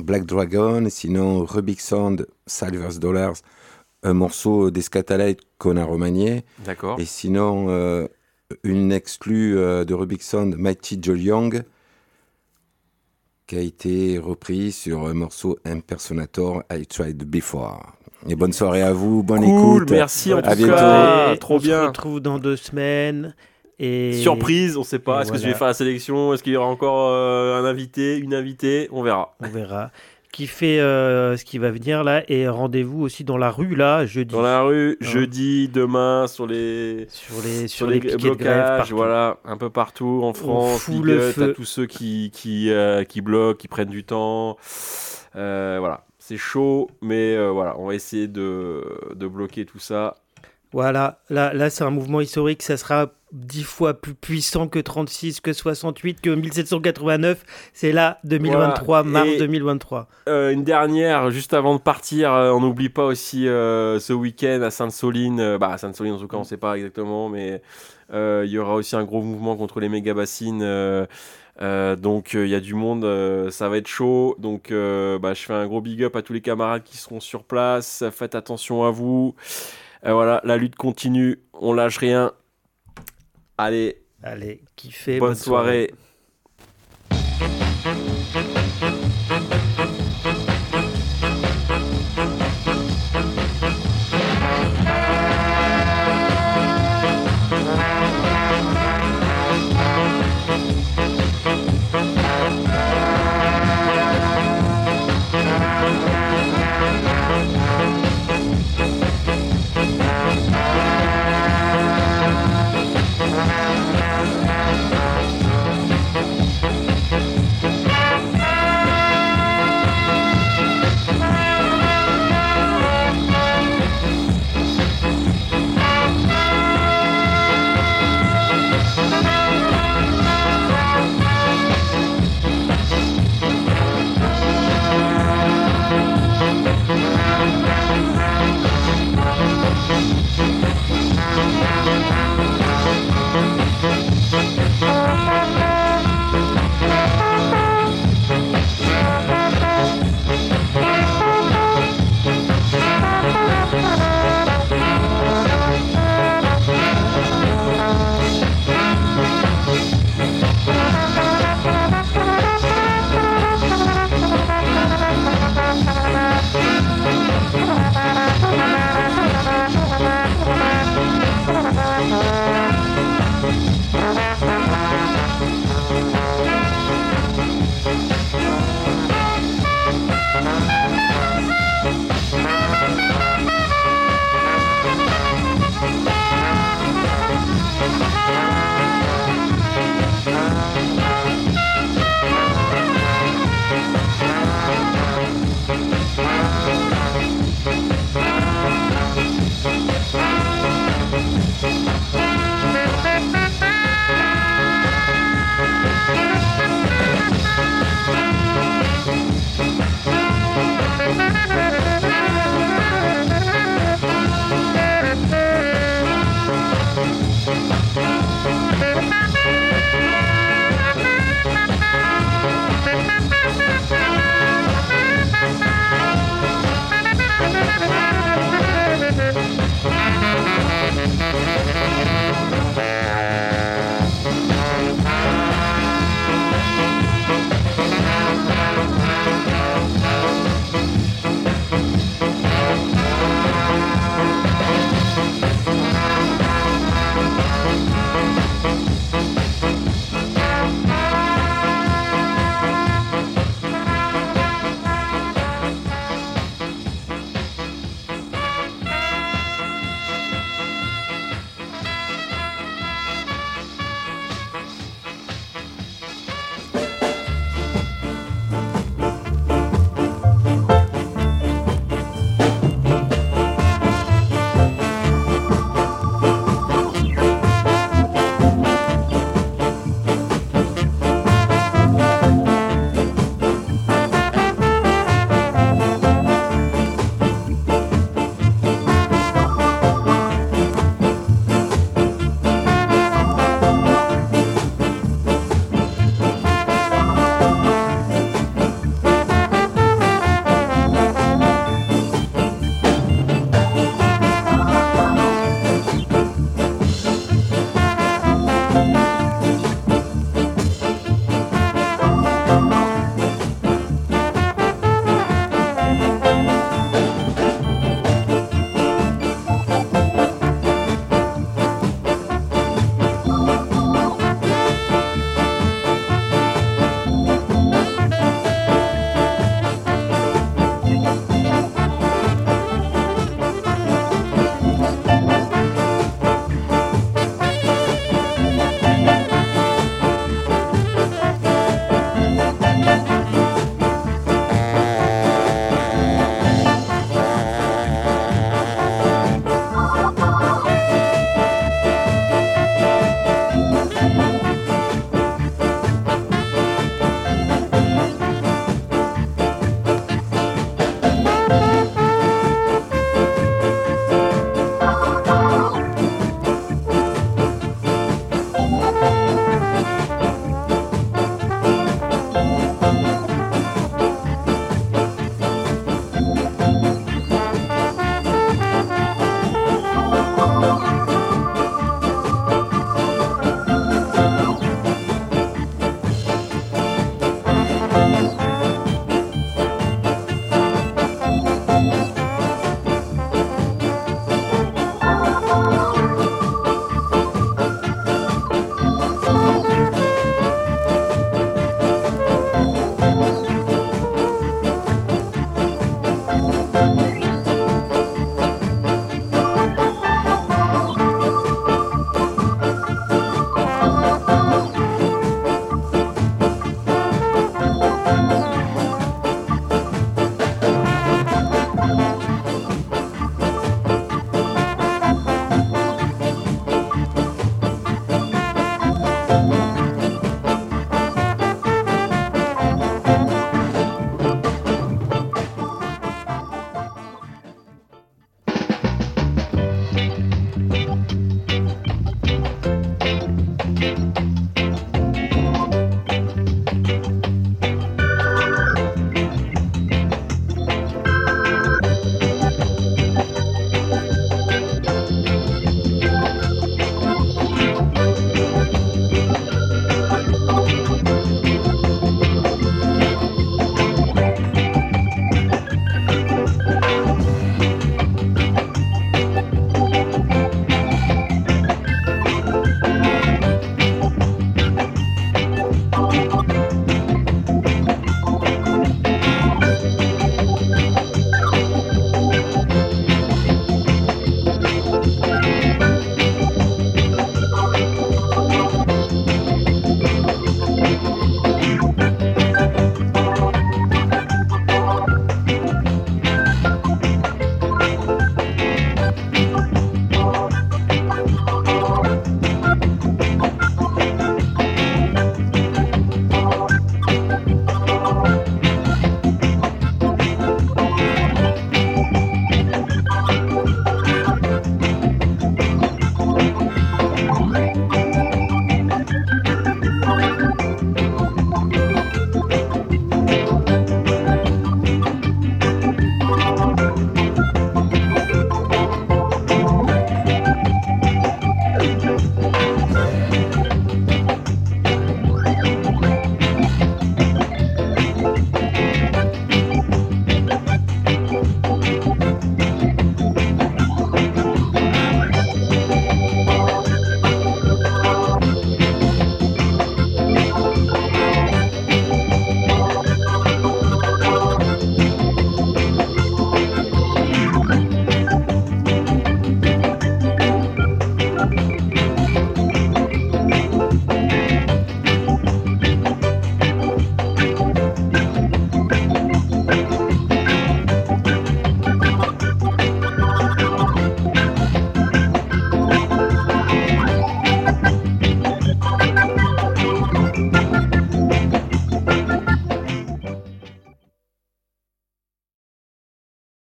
Black Dragon, sinon Rubik Sound, Silver's Dollars, un morceau des Scatalites qu'on a remanié. D'accord. Et sinon, euh, une exclue euh, de Rubik Sound, Mighty Joe Young, qui a été repris sur un morceau Impersonator, I Tried Before. Et bonne soirée à vous, bonne Cool, écoute. merci en À tout bientôt. cas. Trop on se bien. retrouve dans deux semaines. Et... Surprise, on sait pas. Est-ce que je vais faire la sélection? Est-ce qu'il y aura encore euh, un invité, une invitée? On verra. On verra. Qui fait euh, ce qui va venir là. Et rendez-vous aussi dans la rue là, jeudi. Dans la rue, Hein? jeudi, demain, sur les Sur les, sur sur les, les, blocages, voilà, un peu partout en France. fout Big le up feu. à tous ceux qui qui euh, qui bloquent, qui prennent du temps. Euh, voilà, c'est chaud, mais euh, voilà, on va essayer de, de bloquer tout ça. Voilà, là, là c'est un mouvement historique, ça sera dix fois plus puissant que 36, que 68, que 1789. C'est là, 2023, Voilà. mars Et- 2023. Euh, une dernière, juste avant de partir, euh, on n'oublie pas aussi euh, ce week-end à Sainte-Soline. bah, à Sainte-Soline, en tout cas, on ne sait pas exactement, mais il y aura aussi un gros mouvement contre les méga bassines. Euh, donc euh, il y a du monde, euh, ça va être chaud. Donc bah, je fais un gros big up à tous les camarades qui seront sur place. Faites attention à vous. Voilà, la lutte continue, on lâche rien. Allez, Allez, kiffez. bonne, soirée.